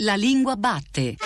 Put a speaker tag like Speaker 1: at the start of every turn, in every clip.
Speaker 1: La lingua batte.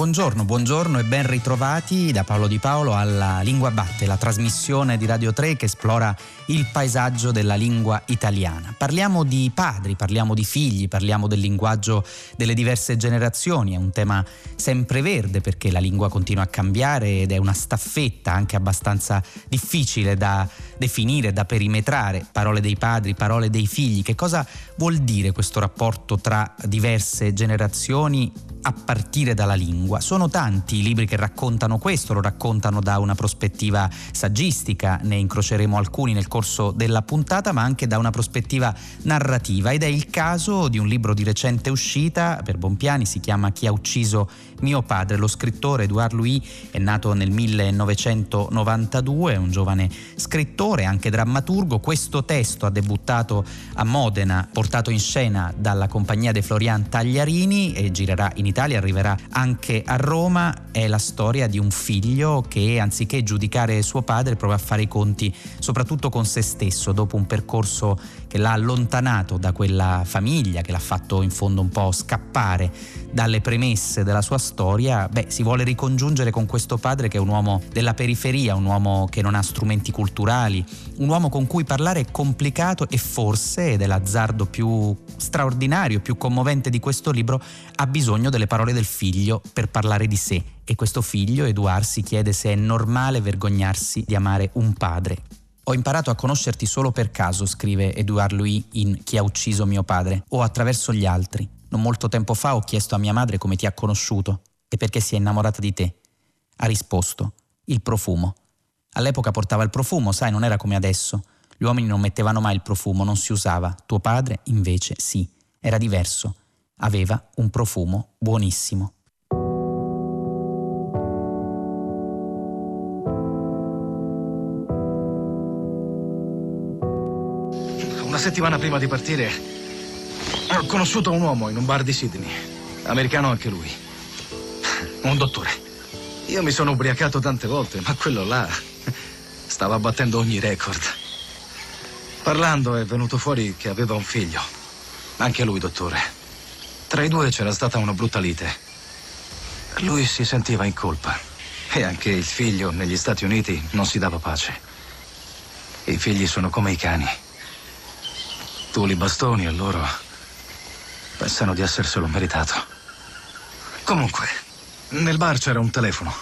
Speaker 2: Buongiorno, buongiorno e ben ritrovati da Paolo Di Paolo alla Lingua Batte, la trasmissione di Radio 3 che esplora il paesaggio della lingua italiana. Parliamo di padri, parliamo di figli, parliamo del linguaggio delle diverse generazioni, è un tema sempre verde perché la lingua continua a cambiare ed è una staffetta anche abbastanza difficile da definire, da perimetrare, parole dei padri, parole dei figli. Che cosa vuol dire questo rapporto tra diverse generazioni a partire dalla lingua? Sono tanti i libri che raccontano questo, lo raccontano da una prospettiva saggistica, ne incroceremo alcuni nel corso della puntata, ma anche da una prospettiva narrativa ed è il caso di un libro di recente uscita per Bompiani, si chiama Chi ha ucciso mio padre, lo scrittore Edouard Louis è nato nel 1992, è un giovane scrittore, anche drammaturgo. Questo testo ha debuttato a Modena, portato in scena dalla compagnia De Florian Tagliarini e girerà in Italia, arriverà anche a Roma. È la storia di un figlio che anziché giudicare suo padre prova a fare i conti soprattutto con se stesso dopo un percorso che l'ha allontanato da quella famiglia, che l'ha fatto in fondo un po' scappare dalle premesse della sua storia, beh, si vuole ricongiungere con questo padre che è un uomo della periferia, un uomo che non ha strumenti culturali, un uomo con cui parlare è complicato e forse, ed è l'azzardo più straordinario, più commovente di questo libro, ha bisogno delle parole del figlio per parlare di sé. E questo figlio, Eduard, si chiede se è normale vergognarsi di amare un padre. Ho imparato a conoscerti solo per caso, scrive Edouard Louis in Chi ha ucciso mio padre, o attraverso gli altri. Non molto tempo fa ho chiesto a mia madre come ti ha conosciuto e perché si è innamorata di te. Ha risposto, il profumo. All'epoca portava il profumo, sai, non era come adesso. Gli uomini non mettevano mai il profumo, non si usava. Tuo padre, invece, sì, era diverso. Aveva un profumo buonissimo.
Speaker 3: Settimana prima di partire ho conosciuto un uomo in un bar di Sydney. Americano anche lui. Un dottore. Io mi sono ubriacato tante volte, ma quello là stava battendo ogni record. Parlando è venuto fuori che aveva un figlio. Anche lui, dottore. Tra i due c'era stata una brutta lite. Lui si sentiva in colpa. E anche il figlio negli Stati Uniti non si dava pace. I figli sono come i cani. Tu li bastoni e loro Pensano di esserselo meritato. Comunque, nel bar c'era un telefono.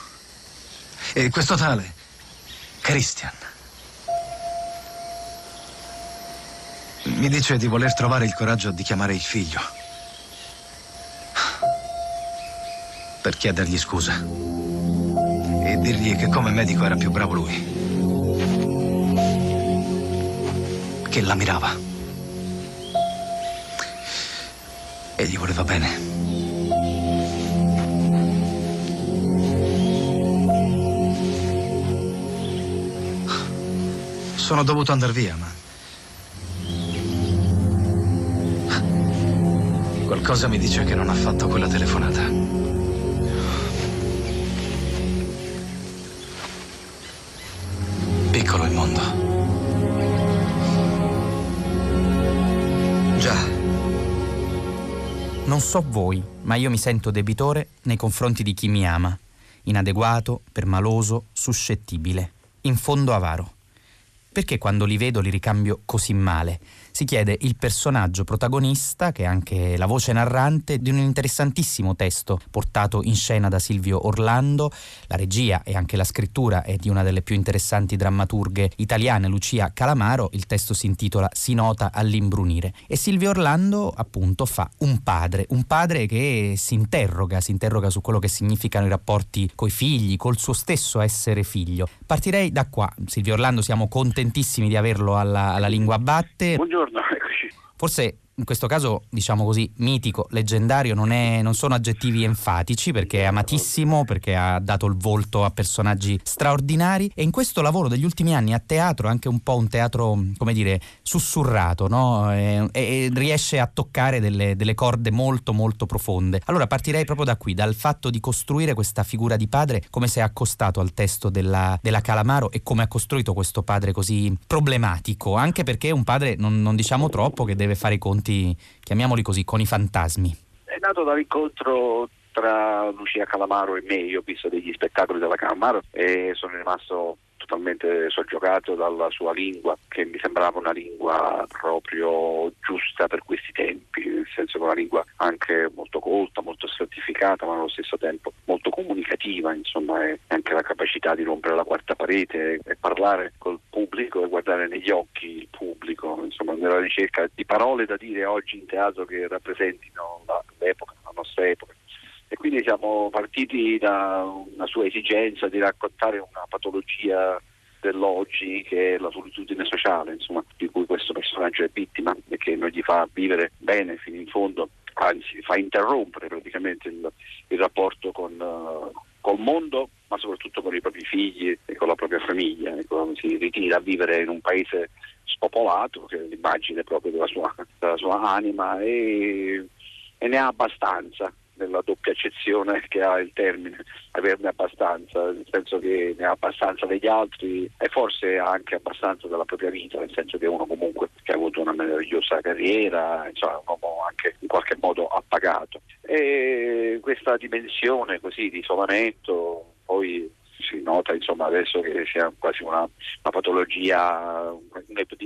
Speaker 3: E questo tale, Christian, mi dice di voler trovare il coraggio di chiamare il figlio. Per chiedergli scusa. E dirgli che come medico era più bravo lui. Che l'ammirava. E gli voleva bene. Sono dovuto andare via, ma... Qualcosa mi dice che non ha fatto quella telefonata. Piccolo il mondo.
Speaker 2: Non so voi, ma io mi sento debitore nei confronti di chi mi ama, inadeguato, permaloso, suscettibile, in fondo avaro. Perché quando li vedo li ricambio così male? Si chiede il personaggio protagonista, che è anche la voce narrante, di un interessantissimo testo portato in scena da Silvio Orlando. La regia e anche la scrittura è di una delle più interessanti drammaturghe italiane, Lucia Calamaro. Il testo si intitola Si nota all'imbrunire. E Silvio Orlando, appunto, fa un padre, un padre che si interroga, si interroga su quello che significano i rapporti coi figli, col suo stesso essere figlio. Partirei da qua. Silvio Orlando, siamo contentissimi di averlo alla, alla lingua batte.
Speaker 4: Buongiorno, eccoci.
Speaker 2: Forse in questo caso diciamo così mitico, leggendario, non, è, non sono aggettivi enfatici perché è amatissimo, perché ha dato il volto a personaggi straordinari e in questo lavoro degli ultimi anni a teatro, anche un po' un teatro, come dire, sussurrato, no? e, e, riesce a toccare delle, delle corde molto molto profonde. Allora partirei proprio da qui, dal fatto di costruire questa figura di padre, come si è accostato al testo della, della Calamaro e come ha costruito questo padre così problematico, anche perché un padre, non, non diciamo troppo, che deve fare i conti, chiamiamoli così, con i fantasmi.
Speaker 1: È nato dall'incontro tra Lucia Calamaro e me, io ho visto degli spettacoli della Calamaro e sono rimasto totalmente soggiogato dalla sua lingua, che mi sembrava una lingua proprio giusta per questi tempi, nel senso che una lingua anche molto colta, molto stratificata, ma allo stesso tempo molto comunicativa, insomma, e anche la capacità di rompere la quarta parete e parlare col pubblico e guardare negli occhi il pubblico, insomma, nella ricerca di parole da dire oggi in teatro che rappresentino l'epoca, la nostra epoca e quindi siamo partiti da una sua esigenza di raccontare una patologia dell'oggi che è la solitudine sociale, insomma, di cui questo personaggio è vittima e che non gli fa vivere bene fino in fondo, anzi fa interrompere praticamente il, il rapporto con, uh, col mondo, ma soprattutto con i propri figli e con la propria famiglia. Ecco, si ritira a vivere in un paese spopolato, che è l'immagine proprio della sua, della sua anima, e, e ne ha abbastanza nella doppia accezione che ha il termine, averne abbastanza, nel senso che ne ha abbastanza degli altri e forse anche abbastanza della propria vita, nel senso che uno comunque che ha avuto una meravigliosa carriera, insomma un uomo anche in qualche modo appagato. E questa dimensione così di isolamento poi si nota insomma, adesso che sia quasi una, una patologia,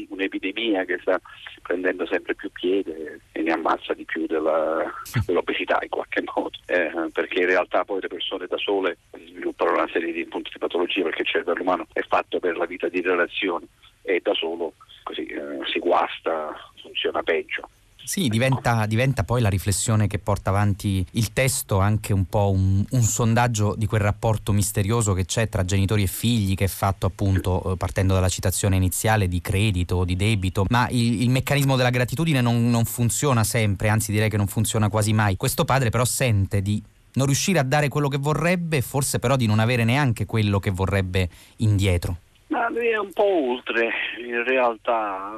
Speaker 1: un'epidemia che sta prendendo sempre più piede e ne ammazza di più della, dell'obesità in qualche modo, eh, perché in realtà poi le persone da sole sviluppano una serie di punti di patologia perché il cervello umano è fatto per la vita di relazione e da solo così eh, si guasta, funziona peggio.
Speaker 2: Sì, diventa, diventa, poi la riflessione che porta avanti il testo anche un po' un, un, sondaggio di quel rapporto misterioso che c'è tra genitori e figli che è fatto appunto eh, partendo dalla citazione iniziale di credito, di debito, ma il, il meccanismo della gratitudine non, non funziona sempre, anzi direi che non funziona quasi mai. Questo padre però sente di non riuscire a dare quello che vorrebbe, forse però di non avere neanche quello che vorrebbe indietro.
Speaker 1: Ma lui è un po' oltre, in realtà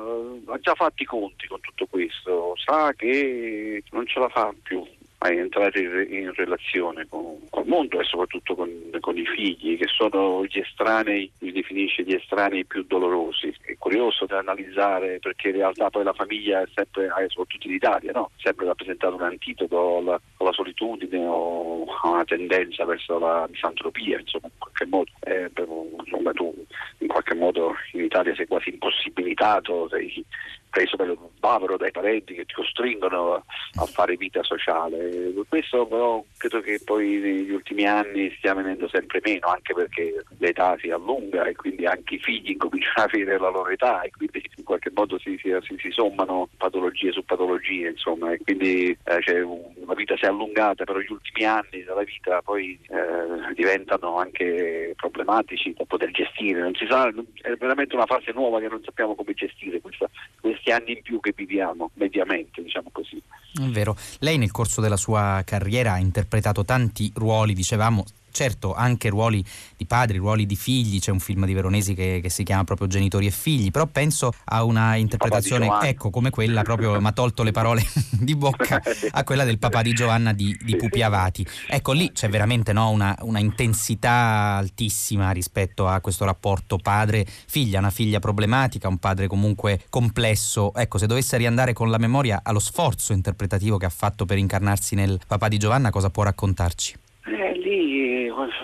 Speaker 1: ha già fatto i conti con tutto questo, sa che non ce la fa più entrare in, relazione con, col mondo e soprattutto con, con, i figli, che sono gli estranei, li definisce gli estranei più dolorosi. È curioso da analizzare perché in realtà poi la famiglia è sempre, soprattutto in Italia, no? sempre rappresentato un antidoto alla, alla, solitudine o a una tendenza verso la misantropia, insomma, in qualche modo. Eh, insomma, tu in qualche modo in Italia sei quasi impossibilitato, sei preso per un bavero dai parenti che ti costringono a, fare vita sociale. Questo però credo che poi negli ultimi anni stia venendo sempre meno, anche perché l'età si allunga e quindi anche i figli incominciano a finire la loro età e quindi in qualche modo si, si, si sommano patologie su patologie, insomma, e quindi eh, cioè, la vita si è allungata, però gli ultimi anni della vita poi eh, diventano anche problematici da poter gestire. Non si sa, è veramente una fase nuova che non sappiamo come gestire questa, questa questi anni in più che viviamo mediamente, diciamo così.
Speaker 2: È vero. Lei nel corso della sua carriera ha interpretato tanti ruoli, dicevamo, certo anche ruoli di padri, ruoli di figli, c'è un film di Veronesi che, che si chiama proprio Genitori e figli, però penso a una interpretazione, ecco come quella proprio, mi ha tolto le parole di bocca, a quella del papà di Giovanna di, di Pupi Avati. Ecco lì c'è veramente no, una, una, intensità altissima rispetto a questo rapporto padre-figlia, una figlia problematica, un padre comunque complesso. Ecco, se dovesse riandare con la memoria allo sforzo interpretativo che ha fatto per incarnarsi nel papà di Giovanna, cosa può raccontarci?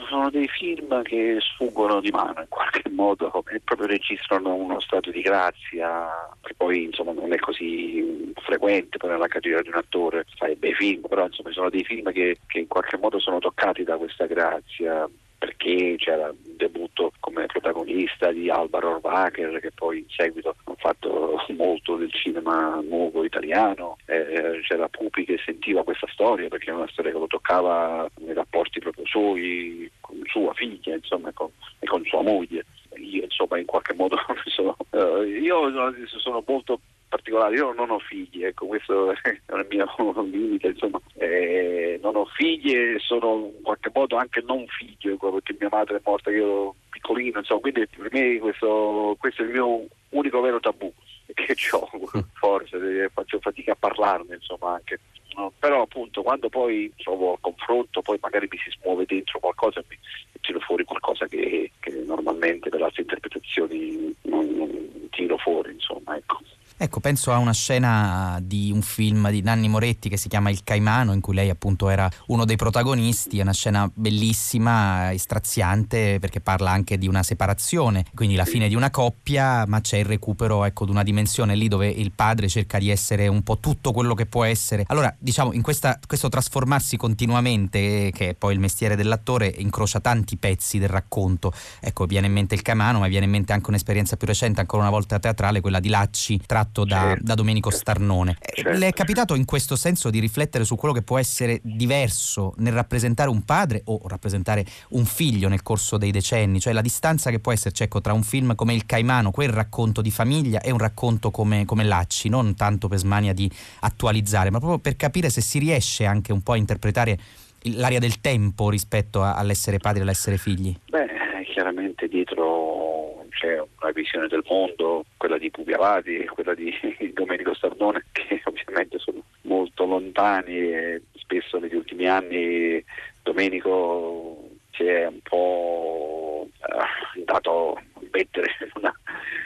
Speaker 1: Sono dei film che sfuggono di mano in qualche modo e proprio registrano uno stato di grazia che poi insomma non è così frequente poi nella carriera di un attore fare bei film però insomma sono dei film che, che in qualche modo sono toccati da questa grazia perché c'era un debutto come protagonista di Alvaro Orbacher che poi in seguito ha fatto molto del cinema nuovo italiano, eh, c'era Pupi che sentiva questa storia perché è una storia che lo toccava nei rapporti proprio suoi con sua figlia insomma, e, con, e con sua moglie. Io insomma in qualche modo sono, uh, io sono molto particolare, io non ho figli, ecco questo è il mio limite, insomma, eh, non ho figli e sono in qualche modo anche non figlio, ecco, perché mia madre è morta io ero piccolino, insomma, quindi per me questo, questo è il mio unico vero tabù che ho, forse faccio fatica a parlarne, insomma, anche. No, però appunto quando poi trovo il confronto poi magari mi si smuove dentro qualcosa e mi, mi tiro fuori qualcosa che, che normalmente per altre interpretazioni non, non tiro fuori insomma ecco.
Speaker 2: Ecco, penso a una scena di un film di Nanni Moretti che si chiama Il Caimano, in cui lei appunto era uno dei protagonisti, è una scena bellissima, straziante, perché parla anche di una separazione, quindi la fine di una coppia, ma c'è il recupero ecco, di una dimensione lì dove il padre cerca di essere un po' tutto quello che può essere. Allora, diciamo, in questa, questo trasformarsi continuamente, che è poi il mestiere dell'attore, incrocia tanti pezzi del racconto. Ecco, viene in mente Il Caimano, ma viene in mente anche un'esperienza più recente, ancora una volta teatrale, quella di Lacci, tratto fatto da, certo. da Domenico Starnone. Eh, certo. Le è capitato in questo senso di riflettere su quello che può essere diverso nel rappresentare un padre o rappresentare un figlio nel corso dei decenni, cioè la distanza che può esserci ecco, tra un film come Il Caimano, quel racconto di famiglia, e un racconto come, come Lacci, non tanto per smania di attualizzare, ma proprio per capire se si riesce anche un po' a interpretare l'aria del tempo rispetto a, all'essere padri e all'essere figli?
Speaker 1: Beh, chiaramente dietro c'è una visione del mondo, quella di Pupi Avati e quella di Domenico Stardone, che ovviamente sono molto lontani e spesso negli ultimi anni Domenico si è un po' eh, dato a mettere in una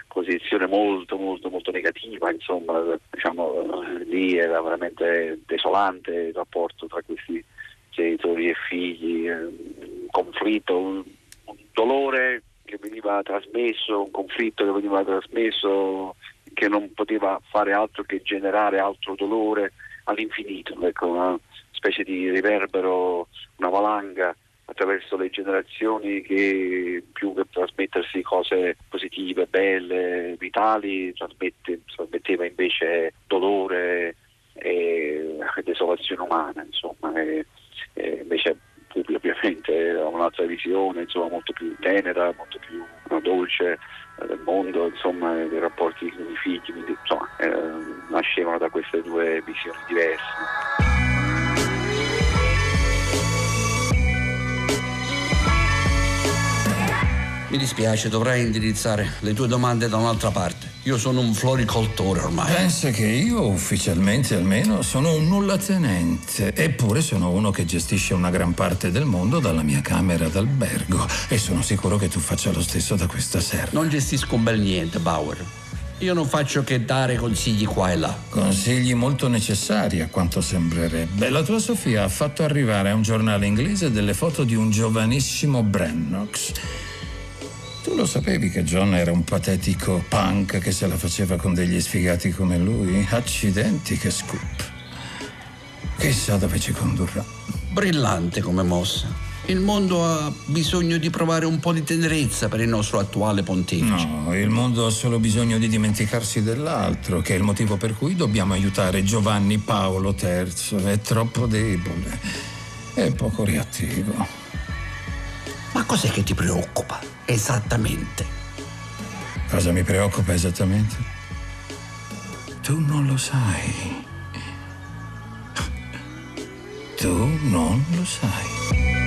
Speaker 1: posizione molto molto molto negativa, insomma, diciamo, lì era veramente desolante il rapporto tra questi genitori e figli, un conflitto, un dolore che veniva trasmesso, un conflitto che veniva trasmesso che non poteva fare altro che generare altro dolore all'infinito, ecco, una specie di riverbero, una valanga attraverso le generazioni che più che trasmettersi cose positive, belle, vitali, trasmetteva invece dolore e desolazione umana, insomma, e, e invece Pupi ovviamente ha un'altra visione, insomma, molto più tenera, molto più no, dolce eh, del mondo, insomma, dei rapporti con i figli, quindi insomma, eh, nascevano da queste due visioni diverse.
Speaker 4: Mi dispiace, dovrai indirizzare le tue domande da un'altra parte. Io sono un floricoltore ormai.
Speaker 5: Pensa che io, ufficialmente almeno, sono un nullatenente. Eppure sono uno che gestisce una gran parte del mondo dalla mia camera d'albergo. E sono sicuro che tu faccia lo stesso da questa sera.
Speaker 4: Non gestisco un bel niente, Bauer. Io non faccio che dare consigli qua e là.
Speaker 5: Consigli molto necessari, a quanto sembrerebbe. La tua Sofia ha fatto arrivare a un giornale inglese delle foto di un giovanissimo Brannox. Tu lo sapevi che John era un patetico punk che se la faceva con degli sfigati come lui? Accidenti, che scoop. Chissà dove ci condurrà.
Speaker 4: Brillante come mossa. Il mondo ha bisogno di provare un po' di tenerezza per il nostro attuale pontefice.
Speaker 5: No, il mondo ha solo bisogno di dimenticarsi dell'altro, che è il motivo per cui dobbiamo aiutare Giovanni Paolo III. È troppo debole. È poco reattivo.
Speaker 4: Ma cos'è che ti preoccupa? Esattamente.
Speaker 5: Cosa mi preoccupa esattamente? Tu non lo sai. Tu non lo sai.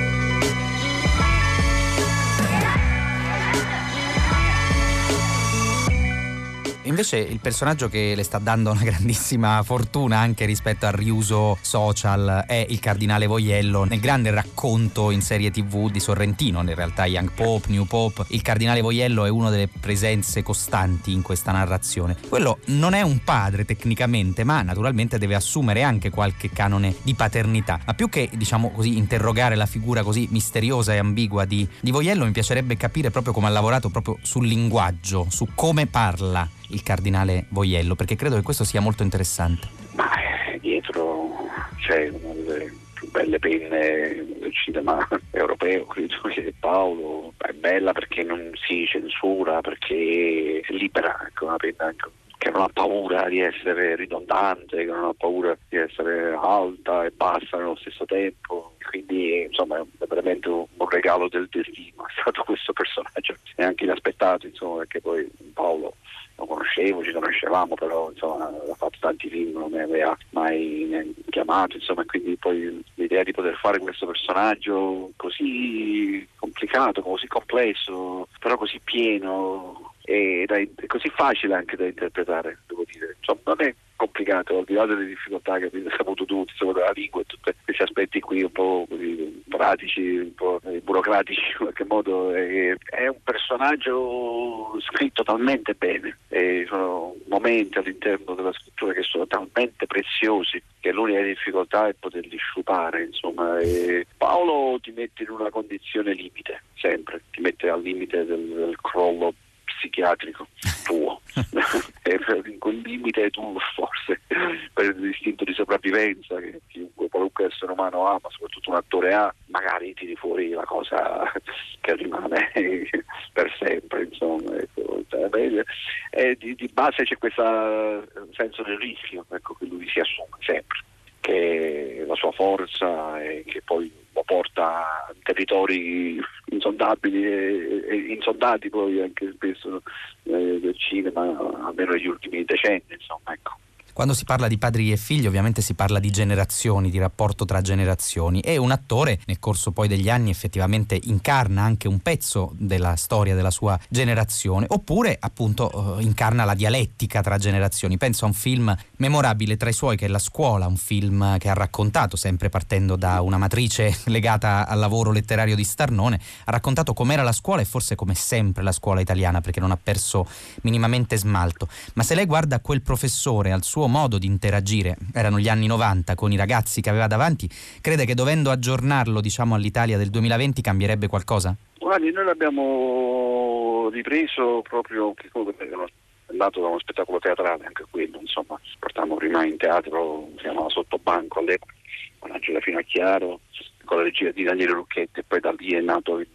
Speaker 2: Invece il personaggio che le sta dando una grandissima fortuna anche rispetto al riuso social è il cardinale Voiello nel grande racconto in serie tv di Sorrentino, in realtà Young Pope, New Pope. Il cardinale Voiello è una delle presenze costanti in questa narrazione. Quello non è un padre tecnicamente, ma naturalmente deve assumere anche qualche canone di paternità. Ma più che, diciamo così, interrogare la figura così misteriosa e ambigua di, di Voiello, mi piacerebbe capire proprio come ha lavorato proprio sul linguaggio, su come parla il cardinale Voiello, perché credo che questo sia molto interessante.
Speaker 1: Ma eh, dietro c'è una delle più belle penne del cinema europeo, credo che Paolo è bella perché non si censura, perché è libera, ecco, una penna che non ha paura di essere ridondante, che non ha paura di essere alta e bassa nello stesso tempo. Quindi insomma è veramente un regalo del destino, è stato questo personaggio, è anche inaspettato, insomma, perché poi Paolo conoscevo, ci conoscevamo, però insomma ha fatto tanti film, non mi aveva mai chiamato, insomma, quindi poi l'idea di poter fare questo personaggio così complicato, così complesso, però così pieno ed è così facile anche da interpretare, devo dire. Insomma, non è complicato, al di là delle difficoltà che abbiamo saputo tutti, insomma, la lingua e tutti questi aspetti qui un po' così, pratici, un po' burocratici in qualche modo. È, è un personaggio scritto talmente bene, e sono momenti all'interno della scrittura che sono talmente preziosi che l'unica difficoltà è poterli sciupare, insomma. E Paolo ti mette in una condizione limite, sempre, ti mette al limite del, del crollo psichiatrico tuo, in quel limite tu forse per l'istinto di sopravvivenza che chiunque, qualunque essere umano ha, ma soprattutto un attore ha, magari tiri fuori la cosa che rimane per sempre, insomma. Ecco. E di, di base c'è questo senso del rischio ecco, che lui si assume sempre, che la sua forza e che poi porta territori insondabili e, e insondati poi anche spesso eh, del cinema, almeno negli ultimi decenni, insomma, ecco.
Speaker 2: Quando si parla di padri e figli ovviamente si parla di generazioni, di rapporto tra generazioni e un attore nel corso poi degli anni effettivamente incarna anche un pezzo della storia della sua generazione oppure appunto eh, incarna la dialettica tra generazioni. Penso a un film memorabile tra i suoi che è La scuola, un film che ha raccontato sempre partendo da una matrice legata al lavoro letterario di Starnone, ha raccontato com'era la scuola e forse come sempre la scuola italiana perché non ha perso minimamente smalto. Ma se lei guarda quel professore al suo modo di interagire, erano gli anni 90, con i ragazzi che aveva davanti, crede che dovendo aggiornarlo diciamo, all'Italia del 2020 cambierebbe qualcosa?
Speaker 1: Guardi, noi l'abbiamo ripreso proprio è nato da uno spettacolo teatrale anche quello, insomma, portammo prima in teatro, si chiamava Sottobanco all'epoca, con Angela Finocchiaro, con la regia di Daniele Lucchetti e poi da lì è nato il,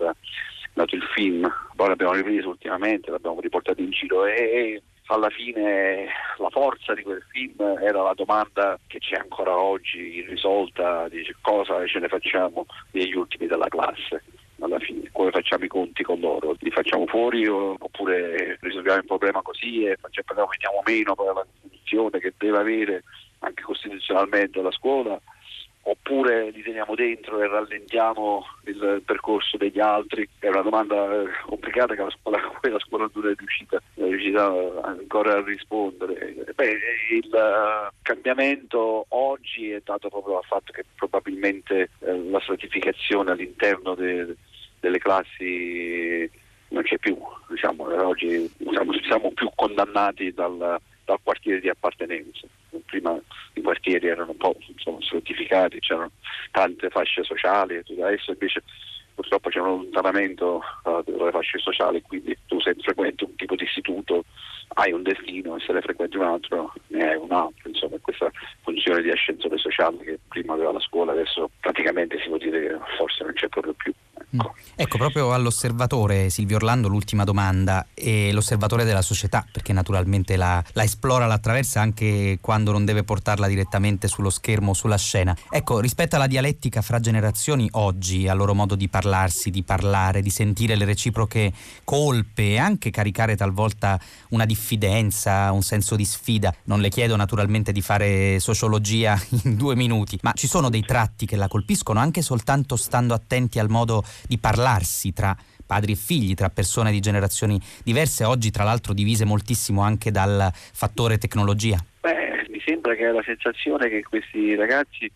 Speaker 1: nato il film, poi l'abbiamo ripreso ultimamente, l'abbiamo riportato in giro e alla fine la forza di quel film era la domanda che c'è ancora oggi irrisolta di cosa ce ne facciamo degli ultimi della classe? Alla fine, come facciamo i conti con loro, li facciamo fuori oppure risolviamo il problema così e facciamo, veniamo meno per la condizione che deve avere anche costituzionalmente la scuola oppure li teniamo dentro e rallentiamo il percorso degli altri? È una domanda complicata che la scuola, la scuola non è riuscita, è riuscita ancora a rispondere. Beh, il cambiamento oggi è dato proprio dal fatto che probabilmente eh, la stratificazione all'interno de, delle classi non c'è più, diciamo, oggi siamo, siamo più condannati dal, dal quartiere di appartenenza. Prima i quartieri erano un po' insomma, stratificati, c'erano tante fasce sociali, adesso invece purtroppo c'è un allontanamento uh, delle fasce sociali, quindi tu se frequenti un tipo di istituto hai un destino e se ne frequenti un altro ne hai un altro, insomma questa funzione di ascensore sociale che prima aveva la scuola adesso praticamente si può dire che forse non c'è proprio più.
Speaker 2: Ecco. Mm. ecco, proprio all'osservatore Silvio Orlando l'ultima domanda, è l'osservatore della società, perché naturalmente la, la, esplora, la attraversa anche quando non deve portarla direttamente sullo schermo sulla scena. Ecco, rispetto alla dialettica fra generazioni oggi, al loro modo di parlarsi, di parlare, di sentire le reciproche colpe e anche caricare talvolta una diffidenza, un senso di sfida, non le chiedo naturalmente di fare sociologia in due minuti, ma ci sono dei tratti che la colpiscono anche soltanto stando attenti al modo di parlarsi tra padri e figli, tra persone di generazioni diverse, oggi tra l'altro divise moltissimo anche dal fattore tecnologia?
Speaker 1: Beh, mi sembra che la sensazione che questi ragazzi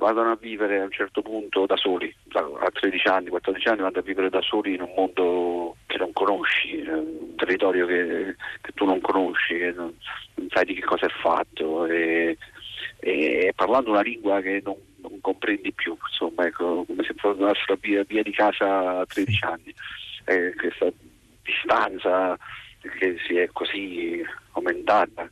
Speaker 1: vadano a vivere a un certo punto da soli, a 13 anni, 14 anni vanno a vivere da soli in un mondo che non conosci, un territorio che, che tu non conosci, che non, non, sai di che cosa è fatto e, e parlando una lingua che non non comprendi più, insomma, ecco, come se tornassero via, via di casa a 13 anni. Eh, questa distanza che si è così aumentata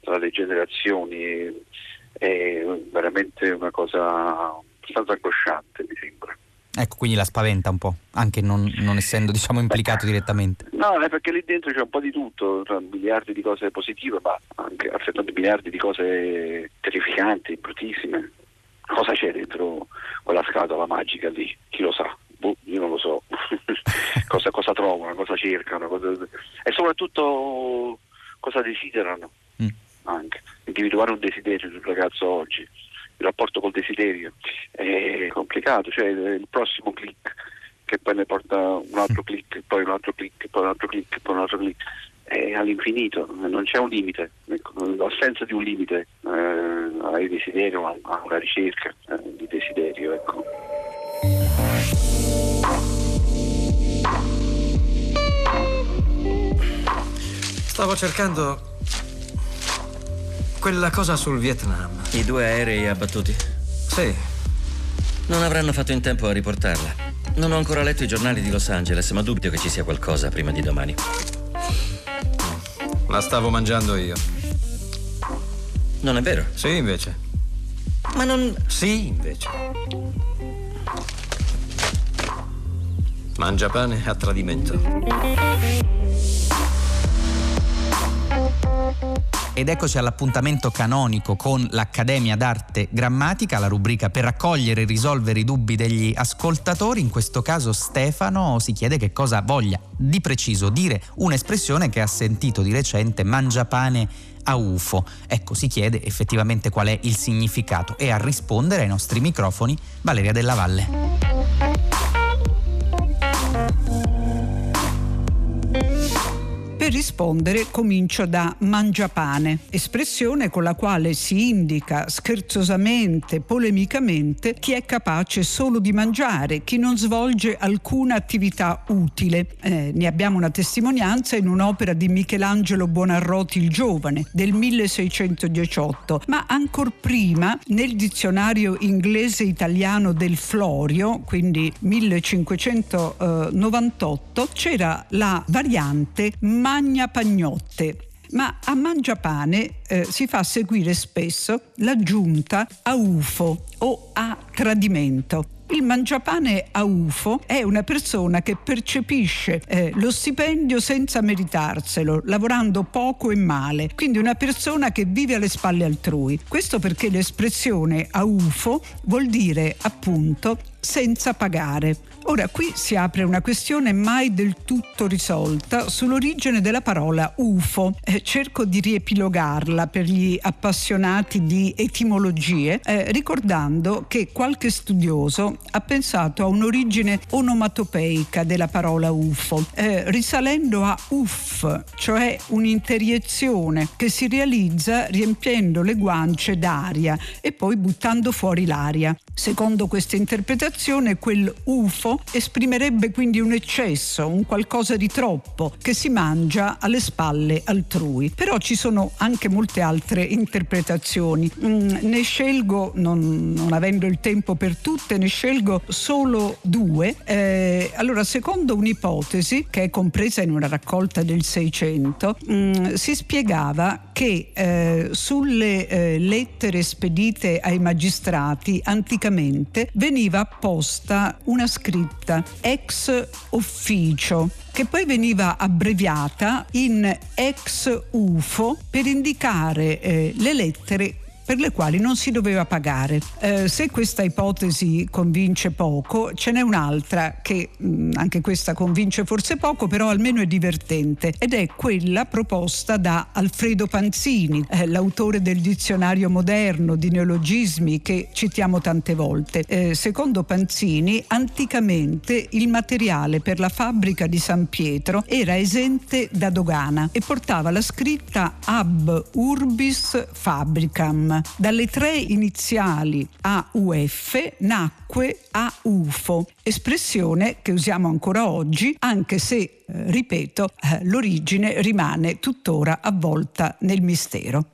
Speaker 1: tra le generazioni è veramente una cosa abbastanza angosciante, mi sembra.
Speaker 2: Ecco, quindi la spaventa un po', anche non, non essendo diciamo, implicato direttamente.
Speaker 1: No, è perché lì dentro c'è un po' di tutto, miliardi di cose positive, ma anche altrettanti miliardi di cose terrificanti, bruttissime. Cosa c'è dentro quella scatola magica lì, chi lo sa, boh, io non lo so, cosa, cosa, trovano, cosa cercano, cosa... e soprattutto cosa desiderano mm. anche, individuare un desiderio di un ragazzo oggi, il rapporto col desiderio è complicato, cioè il prossimo click che poi ne porta un altro mm. click, poi un altro click, poi un altro click, poi un altro click, è all'infinito, non c'è un limite, ecco, l'assenza di un limite eh, ai desideri, a una ricerca eh, di desiderio. Ecco.
Speaker 6: Stavo cercando quella cosa sul Vietnam.
Speaker 7: I due aerei abbattuti?
Speaker 6: Sì.
Speaker 7: Non avranno fatto in tempo a riportarla. Non ho ancora letto i giornali di Los Angeles, ma dubito che ci sia qualcosa prima di domani.
Speaker 6: La stavo mangiando io.
Speaker 7: Non è vero?
Speaker 6: Sì, invece.
Speaker 7: Ma non...
Speaker 6: Sì, invece. Mangia pane a tradimento.
Speaker 2: Ed eccoci all'appuntamento canonico con l'Accademia d'Arte Grammatica, la rubrica per raccogliere e risolvere i dubbi degli ascoltatori. In questo caso Stefano si chiede che cosa voglia di preciso dire un'espressione che ha sentito di recente mangiapane a UFO. Ecco, si chiede effettivamente qual è il significato e a rispondere ai nostri microfoni Valeria Della Valle.
Speaker 8: Per rispondere comincio da mangiapane, espressione con la quale si indica scherzosamente, polemicamente, chi è capace solo di mangiare, chi non svolge alcuna attività utile. Eh, ne abbiamo una testimonianza in un'opera di Michelangelo Buonarroti il Giovane del 1618, ma ancora prima nel dizionario inglese-italiano del Florio, quindi 1598, c'era la variante mangiapane Pagnotte. Ma a Mangiapane eh, si fa seguire spesso l'aggiunta a UFO o a tradimento. Il mangiapane a UFO è una persona che percepisce eh, lo stipendio senza meritarselo, lavorando poco e male, quindi una persona che vive alle spalle altrui. Questo perché l'espressione a UFO vuol dire appunto senza pagare. Ora qui si apre una questione mai del tutto risolta sull'origine della parola UFO. Eh, cerco di riepilogarla per gli appassionati di etimologie, eh, ricordando che qualche studioso ha pensato a un'origine onomatopeica della parola UFO, eh, risalendo a UF, cioè un'interiezione che si realizza riempiendo le guance d'aria e poi buttando fuori l'aria. Secondo questa interpretazione, quel UFO esprimerebbe quindi un eccesso, un qualcosa di troppo che si mangia alle spalle altrui. Però ci sono anche molte altre interpretazioni. Mm, ne scelgo, non, non, avendo il tempo per tutte, ne scelgo solo due. Eh, allora, secondo un'ipotesi che è compresa in una raccolta del 600, mm, si spiegava che eh, sulle eh, lettere spedite ai magistrati anticamente veniva apposta una scritta scritta ex ufficio che poi veniva abbreviata in ex UFO per indicare eh, le lettere per le quali non si doveva pagare. Eh, se questa ipotesi convince poco, ce n'è un'altra che mh, mm, anche questa convince forse poco, però almeno è divertente ed è quella proposta da Alfredo Panzini, eh, l'autore del dizionario moderno di neologismi che citiamo tante volte. Eh, secondo Panzini, anticamente il materiale per la fabbrica di San Pietro era esente da dogana e portava la scritta ab urbis fabricam dalle tre iniziali AUF nacque AUFO, espressione che usiamo ancora oggi, anche se, eh, ripeto, eh, l'origine rimane tuttora avvolta nel mistero.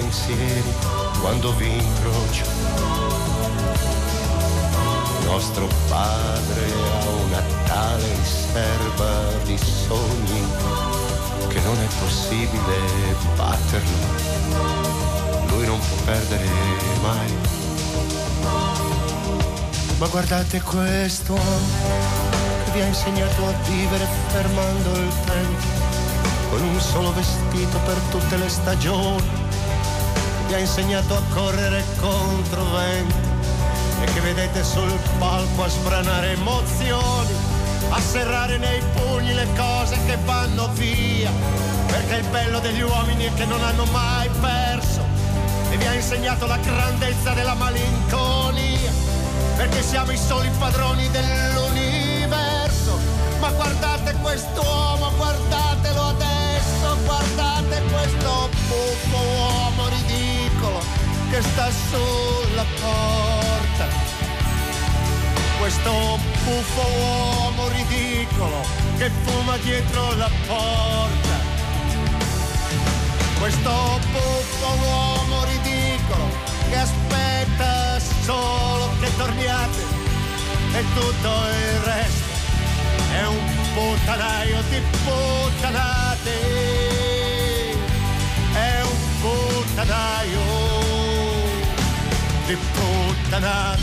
Speaker 9: Pensieri quando vi incrocio nostro padre ha una tale riserva di sogni che non è possibile batterlo. Lui non può perdere mai. Ma guardate quest'uomo che vi ha insegnato a vivere fermando il tempo con un solo vestito per tutte le stagioni. Vi ha insegnato a correre contro vento. E che vedete sul palco a sbranare emozioni, a serrare nei pugni le cose che vanno via, perché il bello degli uomini è che non hanno mai perso. E vi ha insegnato la grandezza della malinconia, perché siamo i soli padroni dell'universo. Ma guardate quest'uomo, guardatelo adesso, guardate questo buffo uomo che sta sulla porta. Questo buffo uomo ridicolo che fuma dietro la porta. Questo buffo uomo ridicolo che aspetta solo che torniate e tutto il resto è un puttanaio di puttanate. È un puttanaio che puttanate.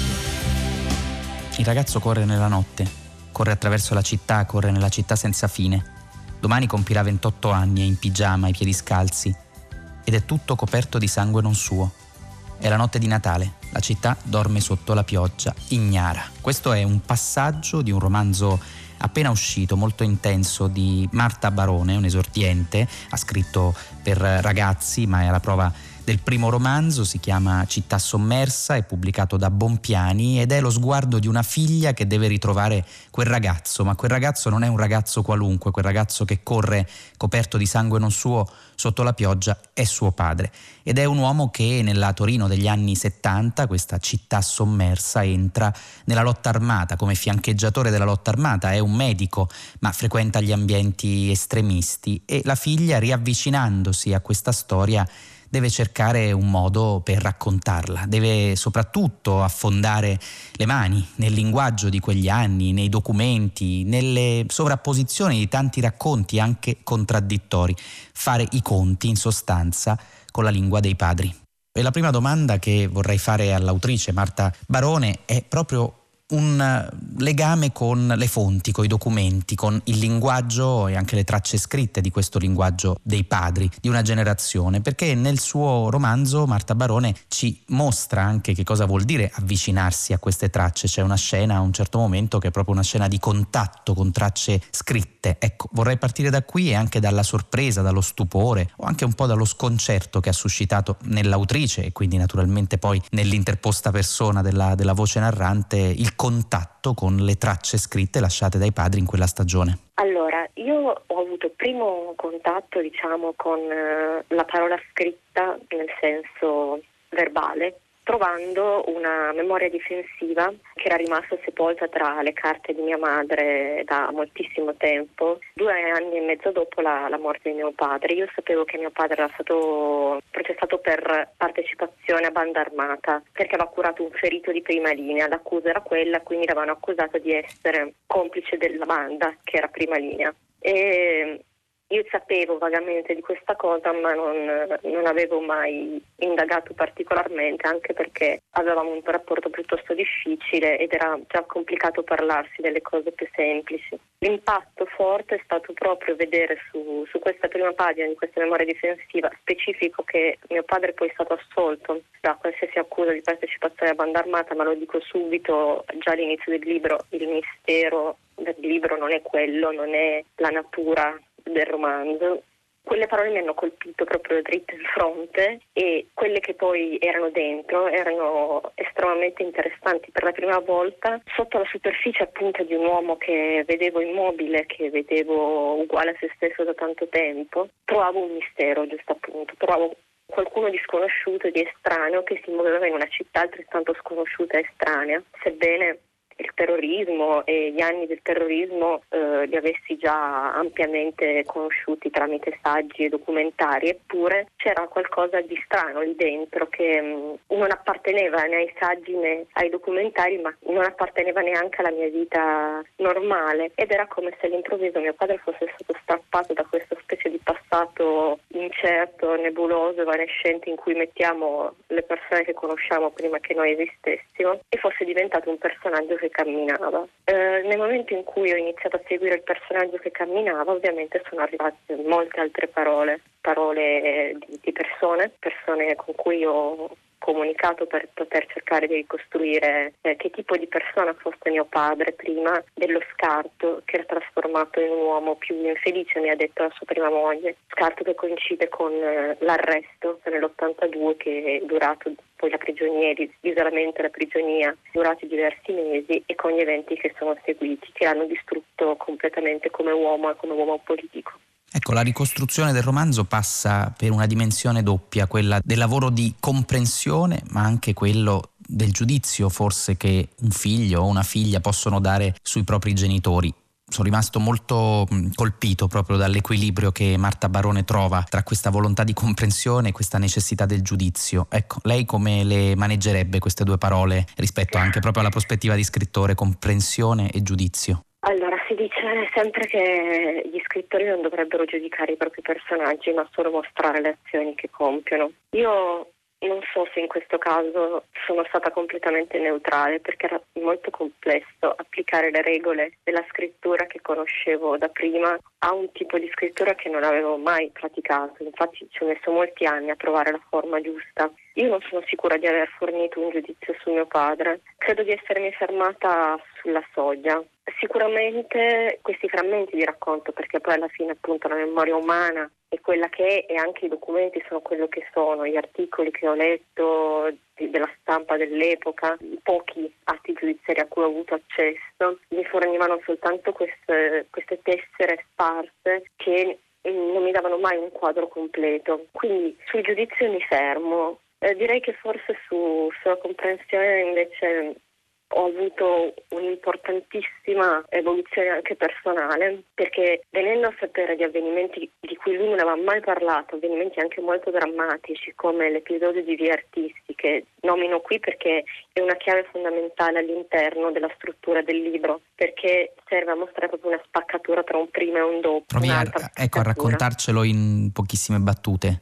Speaker 2: Il ragazzo corre nella notte, corre attraverso la città, corre nella città senza fine. Domani compirà 28 anni, è in pigiama, i piedi scalzi, ed è tutto coperto di sangue non suo. È la notte di Natale, la città dorme sotto la pioggia, ignara. Questo è un passaggio di un romanzo appena uscito, molto intenso, di Marta Barone, un esordiente, ha scritto per ragazzi, ma è alla prova del primo romanzo, si chiama Città sommersa, è pubblicato da Bompiani ed è lo sguardo di una figlia che deve ritrovare quel ragazzo, ma quel ragazzo non è un ragazzo qualunque, quel ragazzo che corre coperto di sangue non suo sotto la pioggia è suo padre. Ed è un uomo che nella Torino degli anni 70, questa città sommersa, entra nella lotta armata come fiancheggiatore della lotta armata, è un medico ma frequenta gli ambienti estremisti. E la figlia riavvicinandosi a questa storia deve cercare un modo per raccontarla, deve soprattutto affondare le mani nel linguaggio di quegli anni, nei documenti, nelle sovrapposizioni di tanti racconti anche contraddittori, fare i conti in sostanza con la lingua dei padri. E la prima domanda che vorrei fare all'autrice Marta Barone è proprio un legame con le fonti, con i documenti, con il linguaggio e anche le tracce scritte di questo linguaggio dei padri di una generazione, perché nel suo romanzo Marta Barone ci mostra anche che cosa vuol dire avvicinarsi a queste tracce. C'è una scena a un certo momento che è proprio una scena di contatto con tracce scritte. Ecco, vorrei partire da qui e anche dalla sorpresa, dallo stupore o anche un po' dallo sconcerto che ha suscitato nell'autrice e quindi naturalmente poi nell'interposta persona della, della voce narrante il contatto con le tracce scritte lasciate dai padri in quella stagione?
Speaker 10: Allora, io ho avuto primo contatto, diciamo, con eh, la parola scritta nel senso verbale trovando una memoria difensiva che era rimasta sepolta tra le carte di mia madre da moltissimo tempo, due anni e mezzo dopo la, la morte di mio padre. Io sapevo che mio padre era stato processato per partecipazione a banda armata perché aveva curato un ferito di prima linea, l'accusa era quella, quindi l'avevano accusato di essere complice della banda che era prima linea. E io sapevo vagamente di questa cosa, ma non, non, avevo mai indagato particolarmente, anche perché avevamo un rapporto piuttosto difficile ed era già complicato parlarsi delle cose più semplici. L'impatto forte è stato proprio vedere su, su questa prima pagina di questa memoria difensiva specifico che mio padre poi è stato assolto da qualsiasi accusa di partecipazione a banda armata, ma lo dico subito, già all'inizio del libro, il mistero del libro non è quello, non è la natura del romanzo quelle parole mi hanno colpito proprio dritto in fronte e quelle che poi erano dentro erano estremamente interessanti. Per la prima volta, sotto la superficie appunto di un uomo che vedevo immobile, che vedevo uguale a se stesso da tanto tempo, trovavo un mistero, giusto appunto, trovavo qualcuno di sconosciuto, di estraneo che si muoveva in una città altrettanto sconosciuta e estranea, sebbene il terrorismo e gli anni del terrorismo eh, li avessi già ampiamente conosciuti tramite saggi e documentari, eppure c'era qualcosa di strano lì dentro che mh, mm, non apparteneva né ai saggi né ai documentari, ma non apparteneva neanche alla mia vita normale. Ed era come se all'improvviso mio padre fosse stato strappato da questa specie di passato incerto, nebuloso, evanescente in cui mettiamo le persone che conosciamo prima che noi esistessimo e fosse diventato un personaggio che che camminava. Eh, nel momento in cui ho iniziato a seguire il personaggio che camminava, ovviamente sono arrivate molte altre parole, parole di, di persone, persone con cui ho comunicato per poter cercare di ricostruire eh, che tipo di persona fosse mio padre prima dello scarto che era trasformato in un uomo più infelice, mi ha detto la sua prima moglie. Scarto che coincide con eh, l'arresto nell'82 che è durato poi la prigionia, l'isolamento e la prigionia durati diversi mesi e con gli eventi che sono seguiti che hanno distrutto completamente come uomo e come uomo politico.
Speaker 2: Ecco, la ricostruzione del romanzo passa per una dimensione doppia, quella del lavoro di comprensione, ma anche quello del giudizio forse che un figlio o una figlia possono dare sui propri genitori. Sono rimasto molto colpito proprio dall'equilibrio che Marta Barone trova tra questa volontà di comprensione e questa necessità del giudizio. Ecco, lei come le maneggerebbe queste due parole rispetto anche proprio alla prospettiva di scrittore, comprensione e giudizio?
Speaker 10: Allora, si dice sempre che gli scrittori non dovrebbero giudicare i propri personaggi, ma solo mostrare le azioni che compiono. Io non so se in questo caso sono stata completamente neutrale perché era molto complesso applicare le regole della scrittura che conoscevo da prima a un tipo di scrittura che non avevo mai praticato. Infatti ci ho messo molti anni a trovare la forma giusta. Io non sono sicura di aver fornito un giudizio su mio padre. Credo di essermi fermata sulla soglia. Sicuramente questi frammenti di racconto, perché poi alla fine appunto la memoria umana è quella che è e anche i documenti sono quello che sono, gli articoli che ho letto della stampa dell'epoca, i pochi atti giudiziari a cui ho avuto accesso, mi fornivano soltanto queste, queste tessere sparse che non mi davano mai un quadro completo. Quindi sul giudizio mi fermo, eh, direi che forse su, sulla comprensione invece ho avuto un'importantissima evoluzione anche personale perché venendo a sapere di avvenimenti di cui lui non aveva mai parlato, avvenimenti anche molto drammatici come l'episodio di Vie Artisti che nomino qui perché è una chiave fondamentale all'interno della struttura del libro perché serve a mostrare proprio una spaccatura tra un prima e un dopo.
Speaker 2: Provi a, ecco, a raccontarcelo in pochissime battute.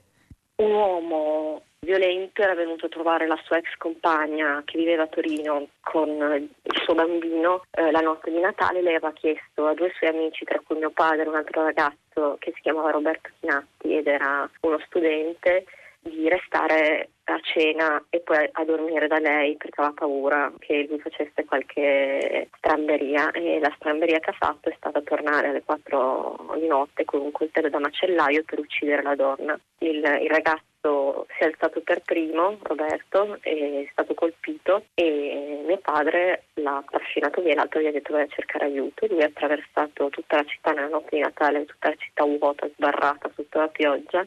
Speaker 10: Un uomo violento era venuto a trovare la sua ex compagna che viveva a Torino con il suo bambino eh, la notte di Natale. Lei aveva chiesto a due suoi amici, tra cui mio padre e un altro ragazzo che si chiamava Roberto Chinatti ed era uno studente, di restare a cena e poi a dormire da lei perché aveva paura che lui facesse qualche stramberia e la stramberia che ha fatto è stata tornare alle 4 di notte con un coltello da macellaio per uccidere la donna. Il, il ragazzo si è alzato per primo, Roberto, è stato colpito e mio padre l'ha trascinato via, l'altro gli ha detto vai a cercare aiuto. Lui ha attraversato tutta la città nella notte di Natale, tutta la città vuota, sbarrata sotto la pioggia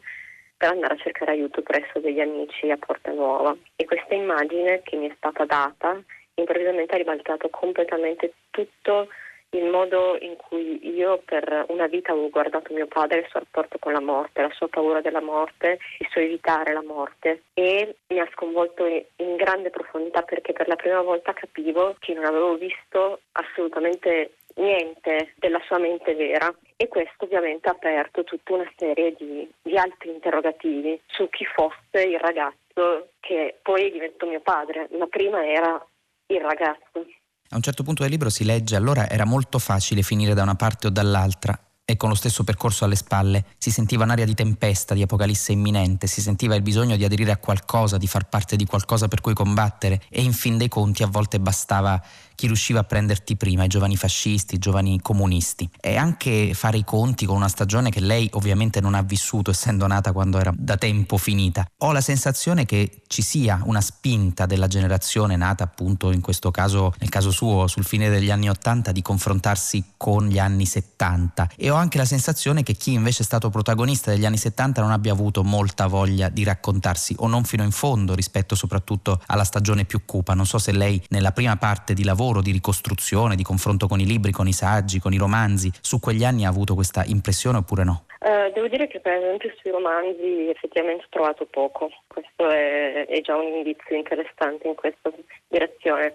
Speaker 10: per andare a cercare aiuto presso degli amici a Porta Nuova. E questa immagine che mi è stata data improvvisamente ha ribaltato completamente tutto il modo in cui io per una vita avevo guardato mio padre, il suo rapporto con la morte, la sua paura della morte, il suo evitare la morte e mi ha sconvolto in grande profondità perché per la prima volta capivo che non avevo visto assolutamente niente della sua mente vera e questo ovviamente ha aperto tutta una serie di, di altri interrogativi su chi fosse il ragazzo che poi diventò mio padre, ma prima era il ragazzo.
Speaker 2: A un certo punto del libro si legge allora era molto facile finire da una parte o dall'altra. e con lo stesso percorso alle spalle si sentiva un'aria di tempesta, di apocalisse imminente, si sentiva il bisogno di aderire a qualcosa, di far parte di qualcosa per cui combattere e in fin dei conti a volte bastava chi riusciva a prenderti prima, i giovani fascisti, i giovani comunisti e anche fare i conti con una stagione che lei ovviamente non ha vissuto essendo nata quando era da tempo finita. Ho la sensazione che ci sia una spinta della generazione nata appunto in questo caso, nel caso suo, sul fine degli anni Ottanta di confrontarsi con gli anni 70 e ho anche la sensazione che chi invece è stato protagonista degli anni 70 non abbia avuto molta voglia di raccontarsi o non fino in fondo rispetto soprattutto alla stagione più cupa. Non so se lei nella prima parte di lavoro, di ricostruzione, di confronto con i libri, con i saggi, con i romanzi, su quegli anni ha avuto questa impressione oppure no?
Speaker 10: Uh, devo dire che per esempio sui romanzi effettivamente ho trovato poco, questo è, è già un indizio interessante in questa direzione.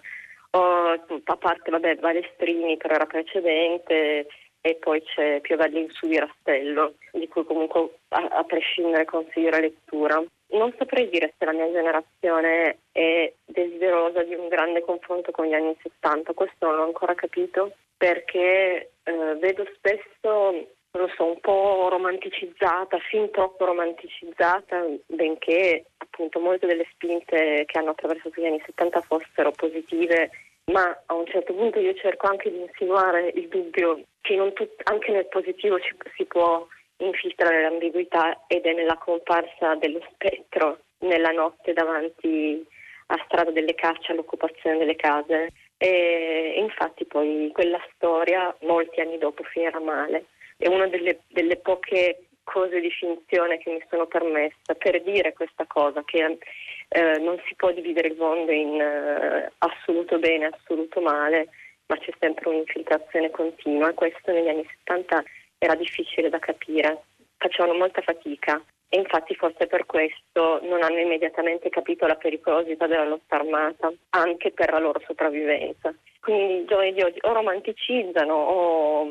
Speaker 10: Ho, a parte vabbè, Balestrini per era precedente, e poi c'è Piovalli su di Rastello, di cui comunque a, a prescindere consiglio lettura. Non saprei dire se la mia generazione è desiderosa di un grande confronto con gli anni 70, questo non l'ho ancora capito perché eh, vedo spesso, non so, un po' romanticizzata, fin troppo romanticizzata, benché appunto molte delle spinte che hanno attraversato gli anni 70 fossero positive ma a un certo punto io cerco anche di insinuare il dubbio che tut- anche nel positivo ci- si può infiltrare l'ambiguità ed è nella comparsa dello spettro nella notte davanti a strada delle cacce all'occupazione delle case e infatti poi quella storia molti anni dopo finirà male. È una delle, delle poche cose di finzione che mi sono permessa per dire questa cosa, che eh, non si può dividere il mondo in eh, assoluto bene assoluto male, ma c'è sempre un'infiltrazione continua e questo negli anni 70 era difficile da capire, facevano molta fatica e infatti forse per questo non hanno immediatamente capito la pericolosità della lotta armata, anche per la loro sopravvivenza. Quindi i giovani di oggi o romanticizzano o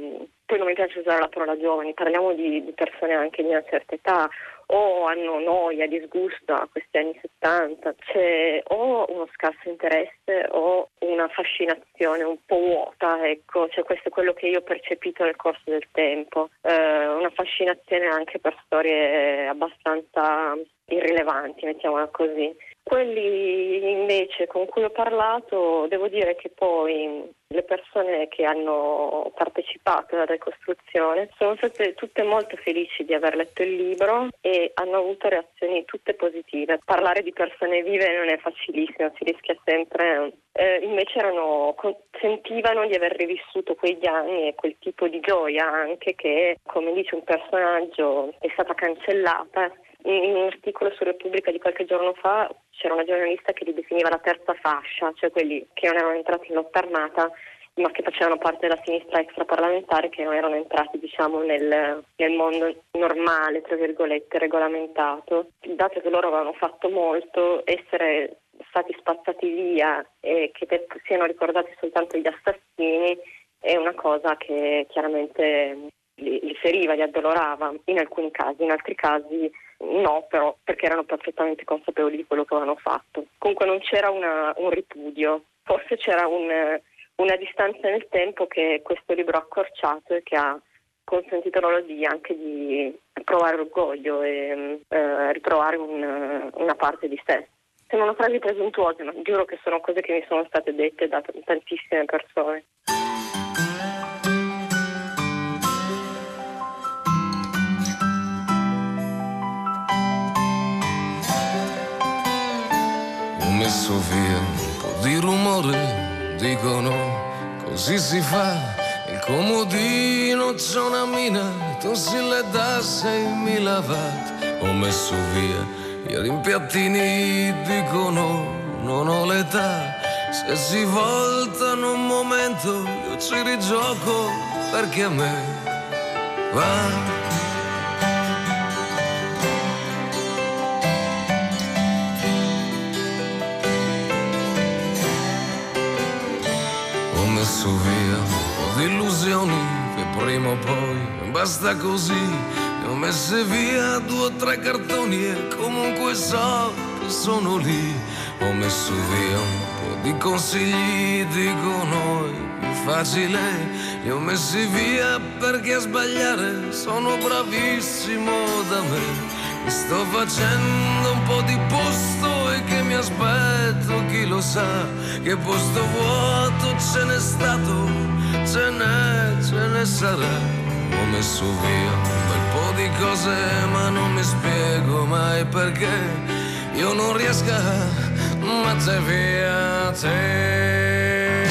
Speaker 10: poi non mi piace usare la parola giovani, parliamo di, di persone anche di una certa età o hanno noia, disgusto a questi anni 70, c'è o uno scarso interesse o una fascinazione un po' vuota, ecco, cioè questo è quello che io ho percepito nel corso del tempo, eh, una fascinazione anche per storie abbastanza irrilevanti, mettiamola così. Quelli invece con cui ho parlato, devo dire che poi le persone che hanno partecipato alla ricostruzione sono state tutte molto felici di aver letto il libro e hanno avuto reazioni tutte positive. Parlare di persone vive non è facilissimo, si rischia sempre. Eh, invece erano, sentivano di aver rivissuto quegli anni e quel tipo di gioia anche che, come dice un personaggio, è stata cancellata in un articolo su Repubblica di qualche giorno fa c'era una giornalista che li definiva la terza fascia, cioè quelli che non erano entrati in lotta armata ma che facevano parte della sinistra extraparlamentare che non erano entrati diciamo, nel, nel, mondo normale, tra virgolette, regolamentato. Dato che loro avevano fatto molto, essere stati spazzati via e che siano ricordati soltanto gli assassini è una cosa che chiaramente li, li feriva, li addolorava in alcuni casi, in altri casi No, però perché erano perfettamente consapevoli di quello che avevano fatto. Comunque non c'era una, un ripudio, forse c'era un, una distanza nel tempo che questo libro ha accorciato e che ha consentito loro di, anche di provare orgoglio e eh, ritrovare un, una parte di sé. Sembra una frase presuntuosa, ma giuro che sono cose che mi sono state dette da tantissime persone.
Speaker 11: Messo via un po' di rumore, dicono così si fa. Il comodino c'è una mina, tu si le da 6.000 watt. Ho messo via i rimpiattini, dicono non ho l'età. Se si voltano un momento, io ci rigioco perché a me va messo via un po' di illusioni che prima o poi basta così. Ne ho messe via due o tre cartoni e comunque so che sono lì. Ho messo via un po' di consigli dico noi, più facile li ho messi via perché a sbagliare sono bravissimo da me. Mi sto facendo un po' di posto e che mi aspetto, chi lo sa, che posto vuoto ce n'è stato, ce n'è, ce ne sarà. Ho messo via un bel po' di cose ma non mi spiego mai perché io non riesco a mettere via te.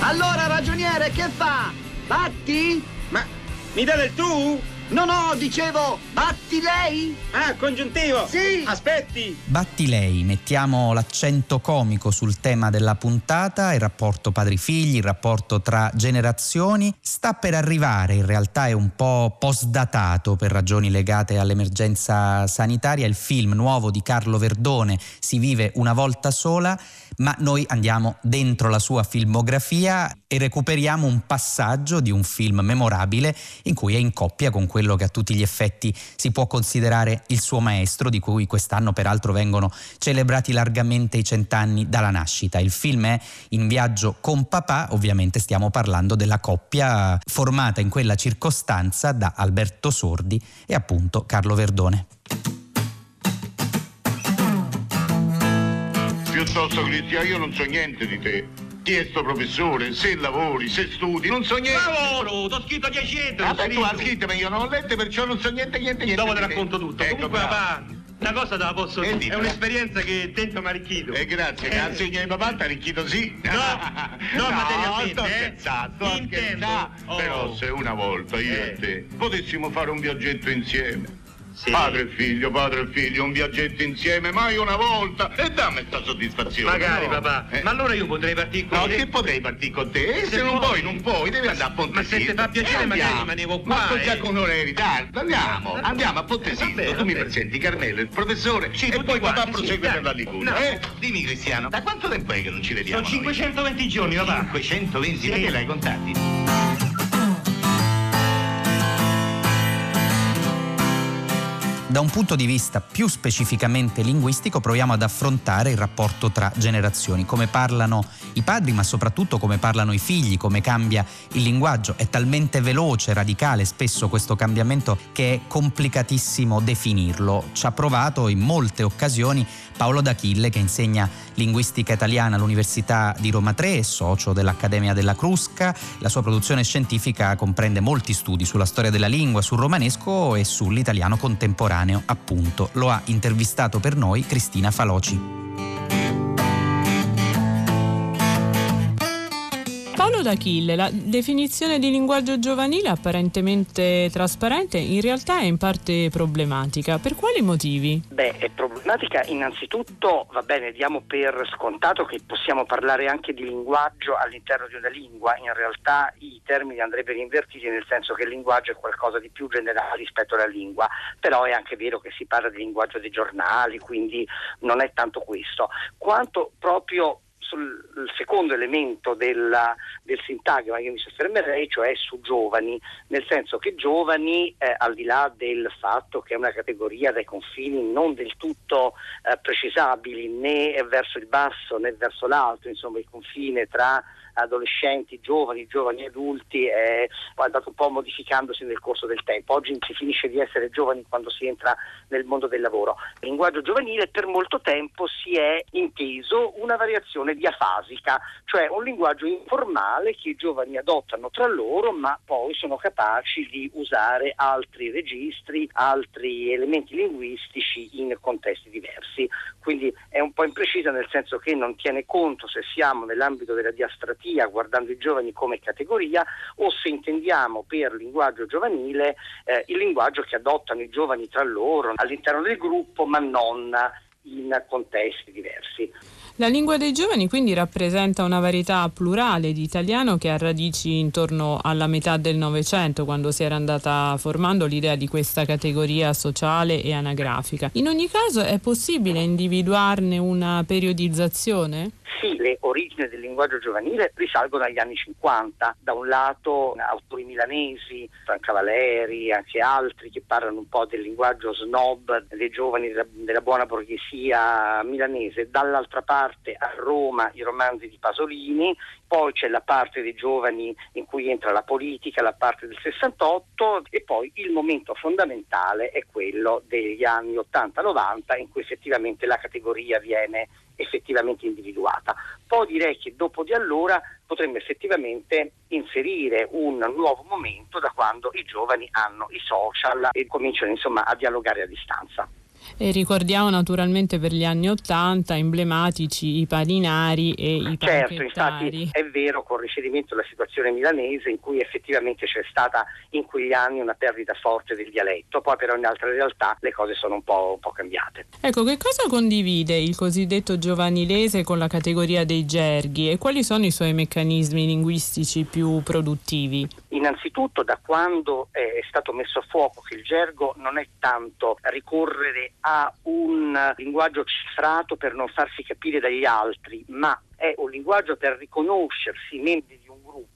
Speaker 12: Allora, ragioniere, che fa? Batti?
Speaker 13: Ma mi dà del tu?
Speaker 12: No, no, dicevo, batti lei?
Speaker 13: Ah, congiuntivo?
Speaker 12: Sì.
Speaker 13: Aspetti.
Speaker 2: Batti lei, mettiamo l'accento comico sul tema della puntata, il rapporto padri-figli, il rapporto tra generazioni. Sta per arrivare, in realtà è un po' postdatato per ragioni legate all'emergenza sanitaria, il film nuovo di Carlo Verdone, Si vive una volta sola, ma noi andiamo dentro la sua filmografia e recuperiamo un passaggio di un film memorabile in cui è in coppia con quello che a tutti gli effetti si può considerare il suo maestro, di cui quest'anno peraltro vengono celebrati largamente i cent'anni dalla nascita. Il film è In viaggio con papà, ovviamente stiamo parlando della coppia formata in quella circostanza da Alberto Sordi e appunto Carlo Verdone.
Speaker 14: Piuttosto Cristian, io non so niente di te. Chi è sto professore? Se lavori, se studi, non so niente.
Speaker 13: Lavoro, t'ho scritto 10 lettere.
Speaker 14: Vabbè, tu hai scritto, ma io non ho letto, perciò non so niente, niente, niente.
Speaker 13: Dopo ti
Speaker 14: te.
Speaker 13: racconto tutto.
Speaker 14: Ecco,
Speaker 13: Comunque,
Speaker 14: bravo.
Speaker 13: papà, una cosa te la posso
Speaker 14: Eh,
Speaker 13: dire. È un'esperienza che dentro mi ha arricchito.
Speaker 14: Eh, grazie, grazie, signor papà, ti arricchito sì.
Speaker 13: No, non
Speaker 14: no,
Speaker 13: materialmente,
Speaker 14: sto
Speaker 13: eh.
Speaker 14: scherzando, sto
Speaker 13: Intendo.
Speaker 14: scherzando.
Speaker 13: Oh.
Speaker 14: Però se una volta io
Speaker 13: Eh.
Speaker 14: e te potessimo fare un viaggetto insieme.
Speaker 13: Sì.
Speaker 14: Padre e figlio, padre e figlio, un viaggetto insieme, mai una volta. E dammi sta soddisfazione.
Speaker 13: Magari,
Speaker 14: no?
Speaker 13: papà.
Speaker 14: Eh.
Speaker 13: Ma allora io potrei partire con
Speaker 14: No,
Speaker 13: te.
Speaker 14: che potrei partire con te? E se,
Speaker 13: Se
Speaker 14: non
Speaker 13: vuoi.
Speaker 14: puoi, non puoi, devi andare a Ponte
Speaker 13: Ma se ti fa piacere,
Speaker 14: Eh,
Speaker 13: magari rimanevo qua,
Speaker 14: Ma già
Speaker 13: eh.
Speaker 14: con ore in ritardo, andiamo, andiamo a Ponte
Speaker 13: Eh, vabbè,
Speaker 14: Sisto. Tu mi
Speaker 13: vabbè.
Speaker 14: presenti Carmelo, il professore,
Speaker 13: Sì,
Speaker 14: e poi papà
Speaker 13: quanti, sì,
Speaker 14: prosegue
Speaker 13: dai.
Speaker 14: per la Liguria.
Speaker 13: No.
Speaker 14: Eh? Dimmi Cristiano, da quanto tempo è che non ci vediamo?
Speaker 13: Sono 520 giorni, papà.
Speaker 14: 520,
Speaker 13: Sì.
Speaker 14: perché l'hai contati?
Speaker 2: Da un punto di vista più specificamente linguistico proviamo ad affrontare il rapporto tra generazioni, come parlano i padri ma soprattutto come parlano i figli, come cambia il linguaggio. È talmente veloce, radicale spesso questo cambiamento che è complicatissimo definirlo. Ci ha provato in molte occasioni Paolo D'Achille che insegna linguistica italiana all'Università di Roma 3 e socio dell'Accademia della Crusca. La sua produzione scientifica comprende molti studi sulla storia della lingua, sul romanesco e sull'italiano contemporaneo, appunto. Lo ha intervistato per noi Cristina Faloci.
Speaker 15: Paolo D'Achille, la definizione di linguaggio giovanile apparentemente trasparente in realtà è in parte problematica. Per quali motivi?
Speaker 16: Beh, è problematica innanzitutto, va bene, diamo per scontato che possiamo parlare anche di linguaggio all'interno di una lingua, in realtà i termini andrebbero invertiti nel senso che il linguaggio è qualcosa di più generale rispetto alla lingua, però è anche vero che si parla di linguaggio dei giornali, quindi non è tanto questo, quanto proprio sul secondo elemento della, del sintagma che mi soffermerei, cioè su giovani, nel senso che giovani, eh, al di là del fatto che è una categoria dai confini non del tutto eh, precisabili né verso il basso né verso l'alto, insomma il confine tra adolescenti, giovani, giovani adulti è andato un po' modificandosi nel corso del tempo. Oggi si finisce di essere giovani quando si entra nel mondo del lavoro. Il linguaggio giovanile per molto tempo si è inteso una variazione diafasica, cioè un linguaggio informale che i giovani adottano tra loro, ma poi sono capaci di usare altri registri, altri elementi linguistici in contesti diversi. Quindi è un po' imprecisa nel senso che non tiene conto se siamo nell'ambito della diastratia guardando i giovani come categoria o se intendiamo per linguaggio giovanile eh, il linguaggio che adottano i giovani tra loro all'interno del gruppo ma non in contesti diversi.
Speaker 15: La lingua dei giovani quindi rappresenta una varietà plurale di italiano che ha radici intorno alla metà del Novecento, quando si era andata formando l'idea di questa categoria sociale e anagrafica. In ogni caso è possibile individuarne una periodizzazione?
Speaker 16: Sì, le origini del linguaggio giovanile risalgono agli anni 50. Da un lato autori milanesi, Franca Valeri, anche altri che parlano un po' del linguaggio snob dei giovani della, della buona borghesia milanese. Dall'altra parte a Roma i romanzi di Pasolini, poi c'è la parte dei giovani in cui entra la politica, la parte del 68 e poi il momento fondamentale è quello degli anni 80-90 in cui effettivamente la categoria viene effettivamente individuata. Poi direi che dopo di allora potremmo effettivamente inserire un nuovo momento da quando i giovani hanno i social e cominciano insomma a dialogare a distanza.
Speaker 15: E ricordiamo naturalmente per gli anni Ottanta emblematici i paninari e i
Speaker 16: Certo, infatti è vero con riferimento alla situazione milanese in cui effettivamente c'è stata in quegli anni una perdita forte del dialetto, poi però in altre realtà le cose sono un po', un po cambiate.
Speaker 15: Ecco, che cosa condivide il cosiddetto giovanilese con la categoria dei gerghi e quali sono i suoi meccanismi linguistici più produttivi?
Speaker 16: Innanzitutto da quando è stato messo a fuoco che il gergo non è tanto ricorrere a un linguaggio cifrato per non farsi capire dagli altri, ma è un linguaggio per riconoscersi membri di un gruppo,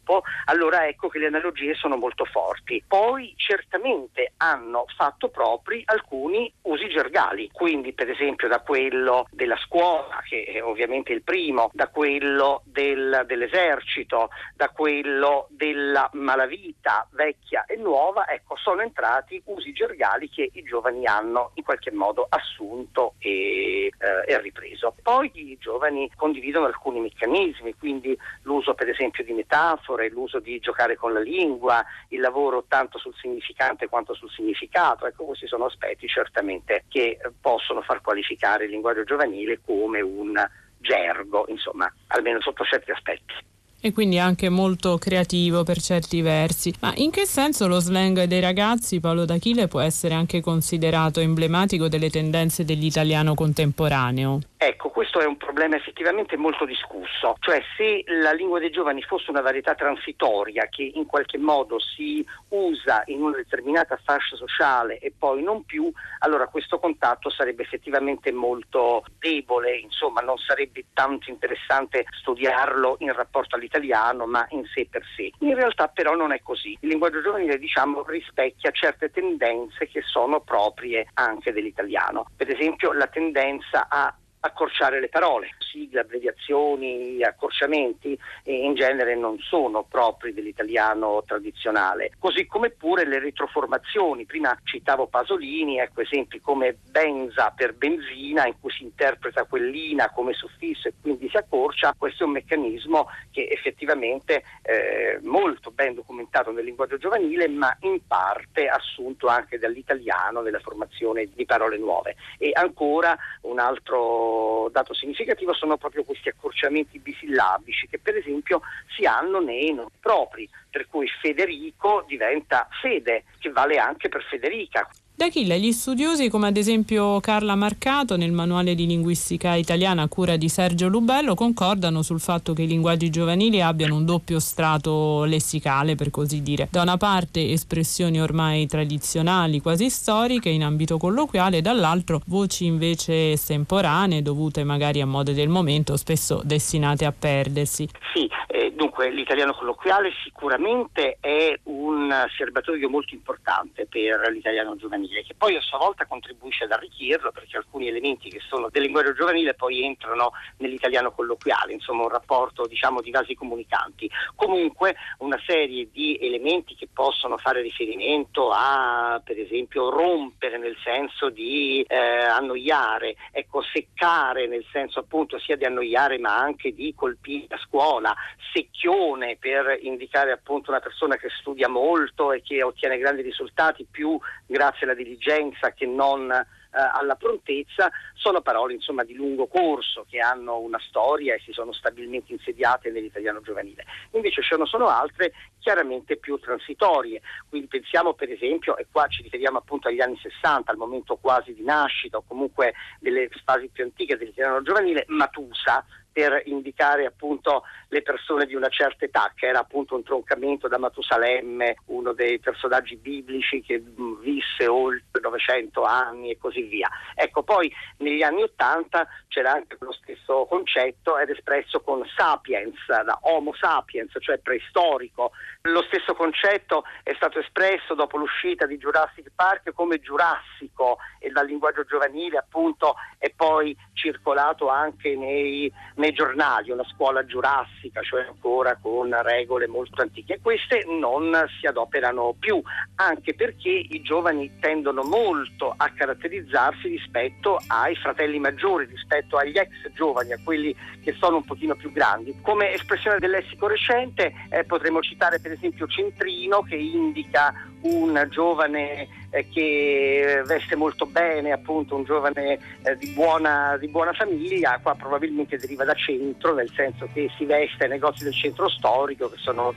Speaker 16: allora ecco che le analogie sono molto forti. Poi certamente hanno fatto propri alcuni usi gergali, quindi per esempio da quello della scuola, che è ovviamente il primo, da quello del, dell'esercito, da quello della malavita vecchia e nuova, ecco sono entrati usi gergali che i giovani hanno in qualche modo assunto e, eh, e ripreso. Poi i giovani condividono alcuni meccanismi, quindi l'uso per esempio di metafore, l'uso di giocare con la lingua, il lavoro tanto sul significante quanto sul significato, ecco questi sono aspetti certamente che possono far qualificare il linguaggio giovanile come un gergo, insomma, almeno sotto certi aspetti
Speaker 15: e quindi anche molto creativo per certi versi. Ma in che senso lo slang dei ragazzi, Paolo D'Achille, può essere anche considerato emblematico delle tendenze dell'italiano contemporaneo?
Speaker 16: Ecco, questo è un problema effettivamente molto discusso, cioè se la lingua dei giovani fosse una varietà transitoria che in qualche modo si usa in una determinata fascia sociale e poi non più, allora questo contatto sarebbe effettivamente molto debole, insomma non sarebbe tanto interessante studiarlo in rapporto all'italiano, ma in sé per sé. In realtà però non è così. Il linguaggio giovanile diciamo rispecchia certe tendenze che sono proprie anche dell'italiano. Per esempio la tendenza a accorciare le parole. Sigle, abbreviazioni, accorciamenti in genere non sono propri dell'italiano tradizionale, così come pure le retroformazioni. Prima citavo Pasolini, ecco esempi come benza per benzina in cui si interpreta quellina come suffisso e quindi si accorcia, questo è un meccanismo che effettivamente è molto ben documentato nel linguaggio giovanile ma in parte assunto anche dall'italiano nella formazione di parole nuove. E ancora un altro dato significativo sono proprio questi accorciamenti bisillabici che per esempio si hanno nei nomi propri, per cui Federico diventa Fede, che vale anche per Federica.
Speaker 15: D'Achille, gli studiosi come ad esempio Carla Marcato nel manuale di linguistica italiana a cura di Sergio Lubello concordano sul fatto che i linguaggi giovanili abbiano un doppio strato lessicale, per così dire. Da una parte espressioni ormai tradizionali, quasi storiche in ambito colloquiale, dall'altro voci invece estemporanee dovute magari a mode del momento, spesso destinate a perdersi.
Speaker 16: Sì, eh, dunque l'italiano colloquiale sicuramente è un serbatoio molto importante per l'italiano giovanile giovanile, che poi a sua volta contribuisce ad arricchirlo perché alcuni elementi che sono del linguaggio giovanile poi entrano nell'italiano colloquiale, insomma un rapporto diciamo di vasi comunicanti. Comunque una serie di elementi che possono fare riferimento a per esempio rompere nel senso di eh, annoiare, ecco seccare nel senso appunto sia di annoiare ma anche di colpire a scuola, secchione per indicare appunto una persona che studia molto e che ottiene grandi risultati più grazie alla diligenza che non eh, alla prontezza, sono parole insomma, di lungo corso che hanno una storia e si sono stabilmente insediate nell'italiano giovanile. Invece ce ne sono altre chiaramente più transitorie, quindi pensiamo per esempio, e qua ci riferiamo appunto agli anni 60, al momento quasi di nascita o comunque delle fasi più antiche dell'italiano giovanile, Matusa, per indicare appunto le persone di una certa età, che era appunto un troncamento da Matusalemme, uno dei personaggi biblici che mh, visse oltre 900 anni e così via. Ecco, poi negli anni 80 c'era anche lo stesso concetto ed espresso con sapiens, da Homo sapiens, cioè preistorico. Lo stesso concetto è stato espresso dopo l'uscita di Jurassic Park come giurassico e dal linguaggio giovanile appunto è poi circolato anche nei, nei giornali, una scuola giurassica, cioè ancora con regole molto antiche. Queste non si adoperano più, anche perché i giovani tendono molto a caratterizzarsi rispetto ai fratelli maggiori, rispetto agli ex giovani, a quelli che sono un pochino più grandi. Come espressione del lessico recente eh, potremmo citare per esempio Centrino che indica un giovane eh, che veste molto bene, appunto un giovane eh, di, buona, di, buona, famiglia, qua probabilmente deriva da centro, nel senso che si veste ai negozi del centro storico, che sono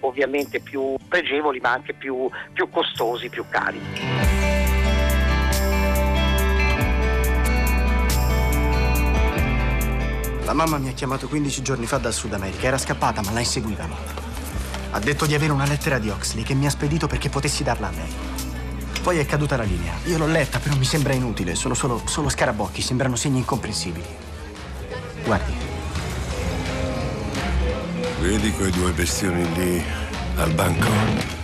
Speaker 16: ovviamente più pregevoli ma anche più, più costosi, più cari.
Speaker 17: La mamma mi ha chiamato 15 giorni fa dal Sud America. Era scappata, ma la inseguivano. Ha detto di avere una lettera di Oxley che mi ha spedito perché potessi darla a lei. Poi è caduta la linea. Io l'ho letta, però mi sembra inutile. Sono solo, solo scarabocchi, sembrano segni incomprensibili. Guardi.
Speaker 18: Vedi quei due bestioni lì al banco?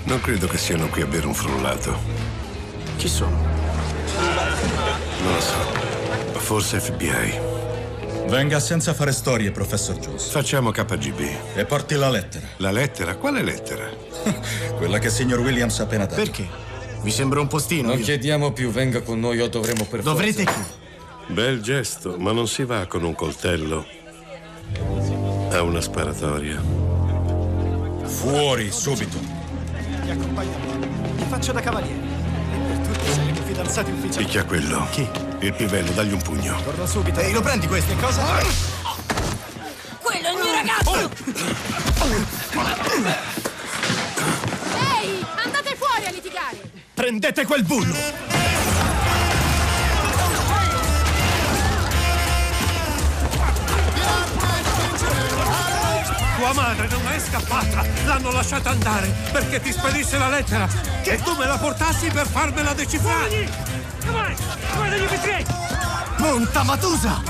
Speaker 18: Non credo che siano qui a bere un frullato.
Speaker 17: Chi sono?
Speaker 18: Non lo so. Forse FBI.
Speaker 19: Venga senza fare storie, professor Jones.
Speaker 18: Facciamo KGB.
Speaker 19: E porti la lettera.
Speaker 18: La lettera? Quale lettera?
Speaker 19: Quella che il signor Williams ha appena dato.
Speaker 17: Perché? Mi sembra un postino.
Speaker 6: Non
Speaker 17: io.
Speaker 6: chiediamo più, venga con noi o dovremo per
Speaker 17: Dovrete
Speaker 6: forza.
Speaker 17: chi?
Speaker 18: Bel gesto, ma non si va con un coltello a una sparatoria.
Speaker 19: Fuori, subito.
Speaker 17: Mi accompagna Mi faccio da cavaliere. E per tutti saremo fidanzati ufficiali.
Speaker 18: Picchia quello.
Speaker 17: Chi?
Speaker 18: Il pivello, dagli un pugno.
Speaker 17: Torno subito. Ehi, lo prendi questo? Cosa?
Speaker 20: Quello è il mio ragazzo! Ehi, andate fuori a litigare!
Speaker 17: Prendete quel bullo!
Speaker 21: Tua madre non è scappata! L'hanno lasciata andare perché ti spedisse la lettera! Che tu me la portassi per farmela decifrare!
Speaker 17: Monta Matusa!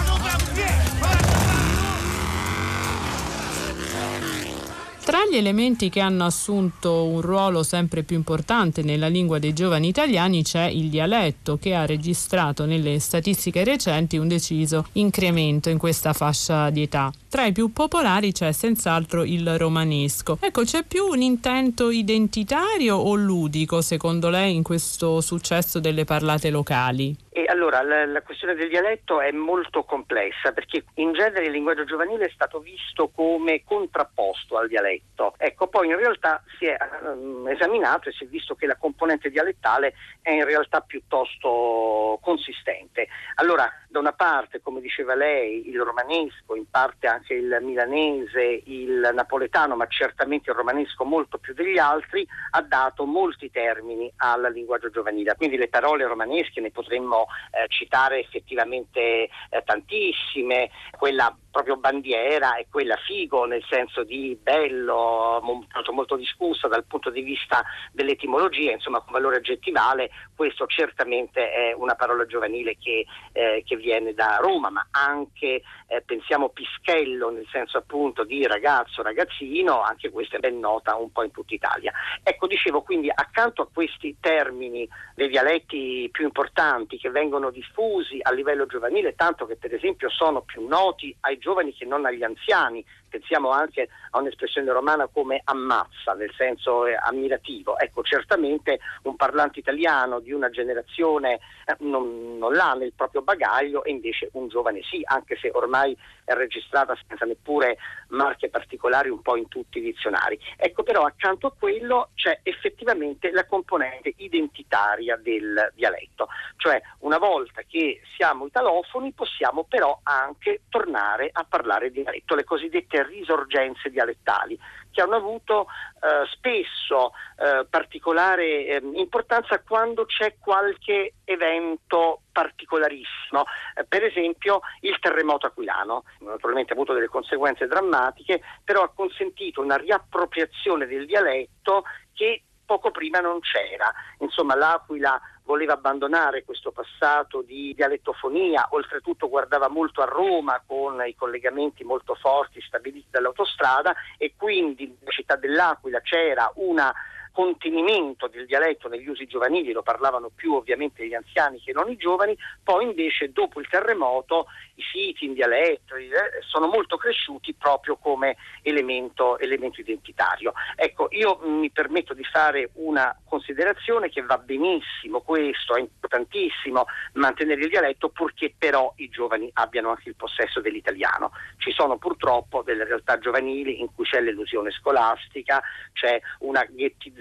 Speaker 15: Tra gli elementi che hanno assunto un ruolo sempre più importante nella lingua dei giovani italiani c'è il dialetto che ha registrato nelle statistiche recenti un deciso incremento in questa fascia di età. Tra i più popolari c'è senz'altro il romanesco. Ecco, c'è più un intento identitario o ludico secondo lei in questo successo delle parlate locali?
Speaker 16: E allora la, la, questione del dialetto è molto complessa perché in genere il linguaggio giovanile è stato visto come contrapposto al dialetto. Ecco, poi in realtà si è um, esaminato e si è visto che la componente dialettale è in realtà piuttosto consistente. Allora, da una parte, come diceva lei, il romanesco, in parte anche il milanese, il napoletano, ma certamente il romanesco molto più degli altri, ha dato molti termini al linguaggio giovanile. Quindi le parole romanesche ne potremmo eh, citare effettivamente eh, tantissime, quella proprio bandiera e quella figo nel senso di bello, molto, molto discussa dal punto di vista dell'etimologia, insomma con valore aggettivale, questo certamente è una parola giovanile che, eh, che viene da Roma, ma anche eh, pensiamo pischello nel senso appunto di ragazzo, ragazzino, anche questa è ben nota un po' in tutta Italia. Ecco, dicevo quindi accanto a questi termini dei dialetti più importanti che vengono diffusi a livello giovanile, tanto che per esempio sono più noti ai giovani che non agli anziani, pensiamo anche a un'espressione romana come ammazza, nel senso eh, ammirativo. Ecco, certamente un parlante italiano di una generazione eh, non, non, l'ha nel proprio bagaglio e invece un giovane sì, anche se ormai è registrata senza neppure marche particolari un po' in tutti i dizionari. Ecco, però accanto a quello c'è effettivamente la componente identitaria del dialetto, cioè una volta che siamo italofoni possiamo però anche tornare a parlare dialetto, le cosiddette risorgenze dialettali che hanno avuto eh, spesso eh, particolare eh, importanza quando c'è qualche evento particolarissimo, eh, per esempio il terremoto aquilano, naturalmente ha avuto delle conseguenze drammatiche, però ha consentito una riappropriazione del dialetto che poco prima non c'era. Insomma, l'Aquila voleva abbandonare questo passato di dialettofonia, oltretutto guardava molto a Roma con i collegamenti molto forti stabiliti dall'autostrada e quindi nella città dell'Aquila c'era una contenimento del dialetto negli usi giovanili, lo parlavano più ovviamente gli anziani che non i giovani, poi invece dopo il terremoto i siti in dialetto eh, sono molto cresciuti proprio come elemento, elemento identitario. Ecco, io mi permetto di fare una considerazione che va benissimo questo, è importantissimo mantenere il dialetto purché però i giovani abbiano anche il possesso dell'italiano. Ci sono purtroppo delle realtà giovanili in cui c'è l'illusione scolastica, c'è una ghettizzazione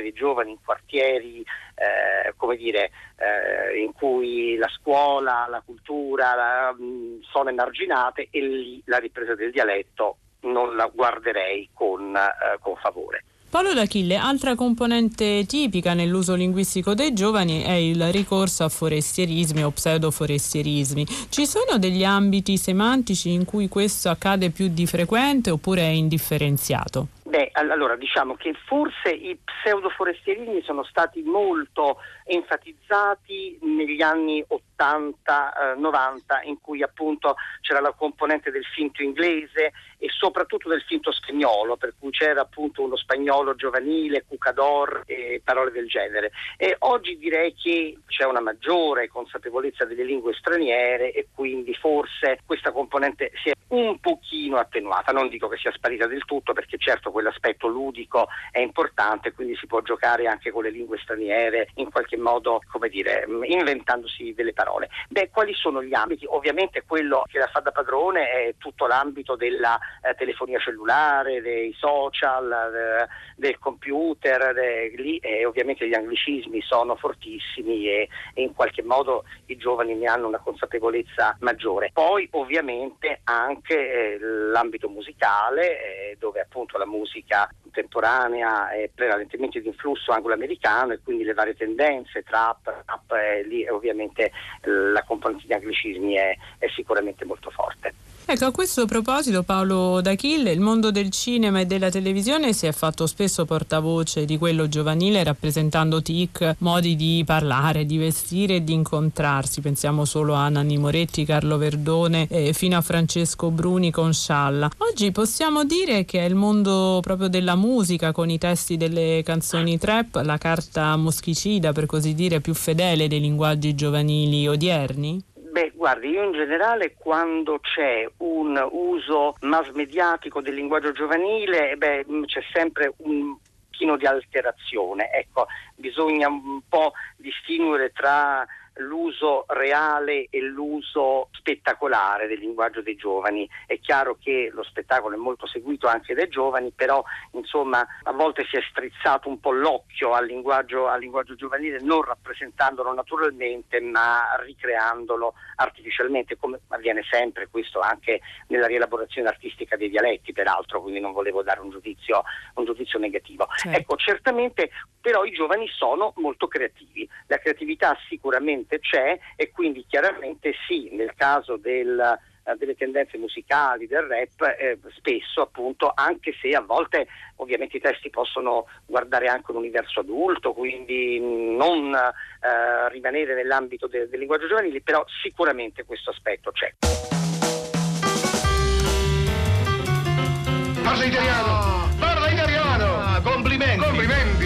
Speaker 16: dei giovani in quartieri eh, come dire, eh, in cui la scuola, la cultura la, mh, mm, sono emarginate e lì la ripresa del dialetto non la guarderei con, eh, con favore.
Speaker 15: Paolo D'Achille, altra componente tipica nell'uso linguistico dei giovani è il ricorso a forestierismi o pseudoforestierismi. Ci sono degli ambiti semantici in cui questo accade più di frequente oppure è indifferenziato?
Speaker 16: Beh, allora diciamo che forse i pseudoforestierismi sono stati molto enfatizzati negli anni 80-90 eh, in cui appunto c'era la componente del finto inglese e soprattutto del finto spagnolo, per cui c'era appunto uno spagnolo giovanile, cucador e parole del genere. E oggi direi che c'è una maggiore consapevolezza delle lingue straniere e quindi forse questa componente si è un pochino attenuata, non dico che sia sparita del tutto perché certo quell'aspetto ludico è importante, quindi si può giocare anche con le lingue straniere in qualche modo, come dire, inventandosi delle parole. Beh, quali sono gli ambiti? Ovviamente quello che la fa da padrone è tutto l'ambito della eh, telefonia cellulare, dei social, eh, del computer, de, lì eh, ovviamente gli anglicismi sono fortissimi e, e, in qualche modo i giovani ne hanno una consapevolezza maggiore. Poi ovviamente anche eh, l'ambito musicale, eh, dove appunto la musica contemporanea è prevalentemente di influsso anglo-americano e quindi le varie tendenze, trap, rap, eh, lì ovviamente la componente di anglicismi è, è sicuramente molto forte.
Speaker 15: Ecco, a questo proposito Paolo D'Achille, il mondo del cinema e della televisione si è fatto spesso portavoce di quello giovanile rappresentando tic, modi di parlare, di vestire e di incontrarsi. Pensiamo solo a Nanni Moretti, Carlo Verdone eh, fino a Francesco Bruni con Scialla. Oggi possiamo dire che è il mondo proprio della musica con i testi delle canzoni trap, la carta moschicida per così dire più fedele dei linguaggi giovanili odierni?
Speaker 16: Beh, guardi, io in generale quando c'è un uso mass mediatico del linguaggio giovanile, beh, mm, c'è sempre un pochino di alterazione. Ecco, bisogna un po' distinguere tra l'uso reale e l'uso spettacolare del linguaggio dei giovani. È chiaro che lo spettacolo è molto seguito anche dai giovani, però insomma a volte si è strizzato un po' l'occhio al linguaggio, al linguaggio giovanile, non rappresentandolo naturalmente, ma ricreandolo artificialmente, come avviene sempre questo anche nella rielaborazione artistica dei dialetti, peraltro, quindi non volevo dare un giudizio, un giudizio negativo. Certo. Ecco, certamente però i giovani sono molto creativi, la creatività sicuramente sicuramente c'è e quindi chiaramente sì, nel caso del, eh, delle tendenze musicali, del rap, eh, spesso appunto, anche se a volte ovviamente i testi possono guardare anche un universo adulto, quindi non eh, rimanere nell'ambito de- del linguaggio giovanile, però sicuramente questo aspetto c'è.
Speaker 14: Parla italiano! Parla italiano! Ah, complimenti! Complimenti!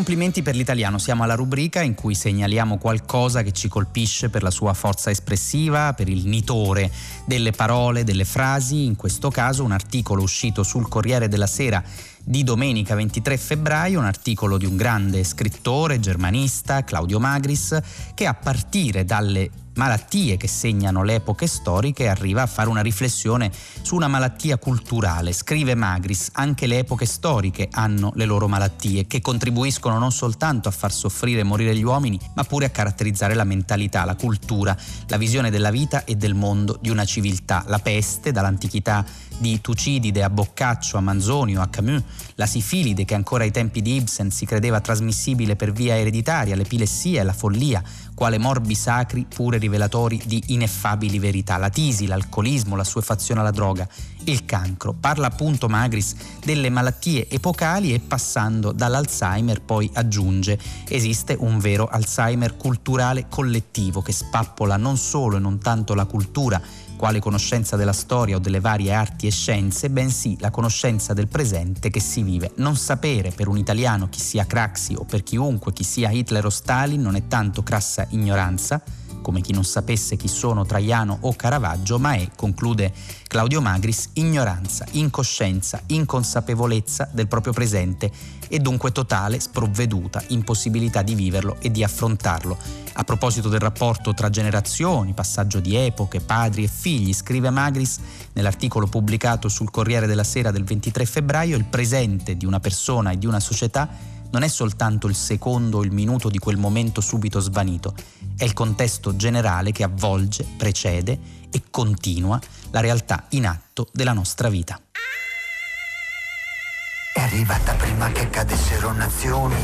Speaker 2: Complimenti per l'italiano, siamo alla rubrica in cui segnaliamo qualcosa che ci colpisce per la sua forza espressiva, per il nitore delle parole, delle frasi, in questo caso un articolo uscito sul Corriere della Sera di domenica 23 febbraio, un articolo di un grande scrittore germanista, Claudio Magris, che a partire dalle malattie che segnano le epoche storiche, arriva a fare una riflessione su una malattia culturale. Scrive Magris, anche le epoche storiche hanno le loro malattie che contribuiscono non soltanto a far soffrire e morire gli uomini, ma pure a caratterizzare la mentalità, la cultura, la visione della vita e del mondo di una civiltà. La peste, dall'antichità di Tucidide a Boccaccio, a Manzonio, a Camus, la sifilide che ancora ai tempi di Ibsen si credeva trasmissibile per via ereditaria, l'epilessia e la follia, quale morbi sacri pure rivelatori di ineffabili verità, la tisi, l'alcolismo, la suefazione alla droga, il cancro. Parla appunto Magris delle malattie epocali e passando dall'Alzheimer poi aggiunge esiste un vero Alzheimer culturale collettivo che spappola non solo e non tanto la cultura, quale conoscenza della storia o delle varie arti e scienze, bensì la conoscenza del presente che si vive. Non sapere per un italiano chi sia Craxi o per chiunque chi sia Hitler o Stalin non è tanto crassa ignoranza, come chi non sapesse chi sono Traiano o Caravaggio, ma è, conclude Claudio Magris, ignoranza, incoscienza, inconsapevolezza del proprio presente e dunque totale sprovveduta impossibilità di viverlo e di affrontarlo. A proposito del rapporto tra generazioni, passaggio di epoche, padri e figli, scrive Magris nell'articolo pubblicato sul Corriere della Sera del 23 febbraio, il presente di una persona e di una società non è soltanto il secondo o il minuto di quel momento subito svanito, è il contesto generale che avvolge, precede e continua la realtà in atto della nostra vita.
Speaker 22: È arrivata prima che cadessero nazioni.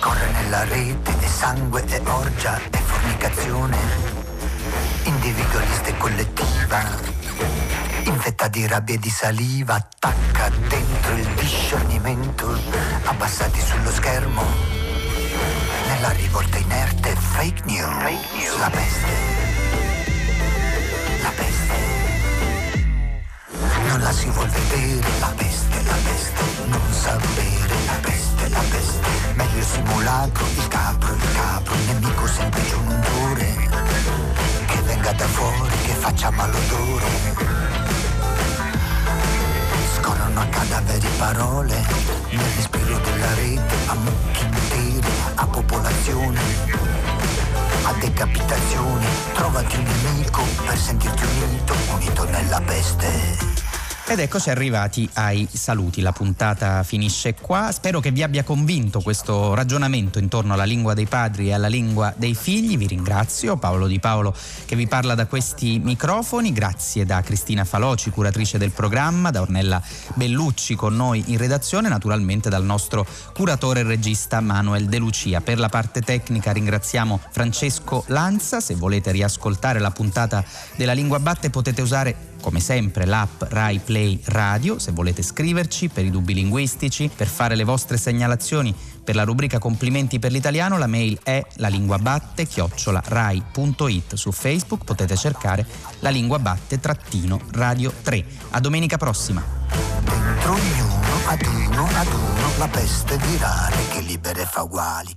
Speaker 22: Corre nella rete e sangue e orgia e fornicazione. Individualista e collettiva infetta di rabbia e di saliva, attacca dentro il discernimento, abbassati sullo schermo, nella rivolta inerte, fake news, fake news. la peste, la peste, non la si vuol vedere, la peste, la peste, non sa bere, la peste, la peste, meglio simulacro, il capro, il capro, il nemico sempre giù un odore, che venga da fuori, che faccia malodore a cadaveri parole nel respiro della rete a mucchi interi a popolazione a decapitazioni. Trovati un nemico per sentirti unito unito nella peste
Speaker 2: ed eccoci arrivati ai saluti, la puntata finisce qua, spero che vi abbia convinto questo ragionamento intorno alla lingua dei padri e alla lingua dei figli, vi ringrazio, Paolo Di Paolo che vi parla da questi microfoni, grazie da Cristina Faloci, curatrice del programma, da Ornella Bellucci con noi in redazione, naturalmente dal nostro curatore e regista Manuel De Lucia. Per la parte tecnica ringraziamo Francesco Lanza, se volete riascoltare la puntata della lingua batte potete usare come sempre l'app Rai Play Radio, se volete scriverci per i dubbi linguistici, per fare le vostre segnalazioni per la rubrica Complimenti per l'italiano, la mail è la lingua batte rai.it su Facebook, potete cercare la lingua batte trattino radio 3. A domenica prossima.
Speaker 22: Dentro ognuno, ad uno, ad uno, la peste virale che libera fa uguali.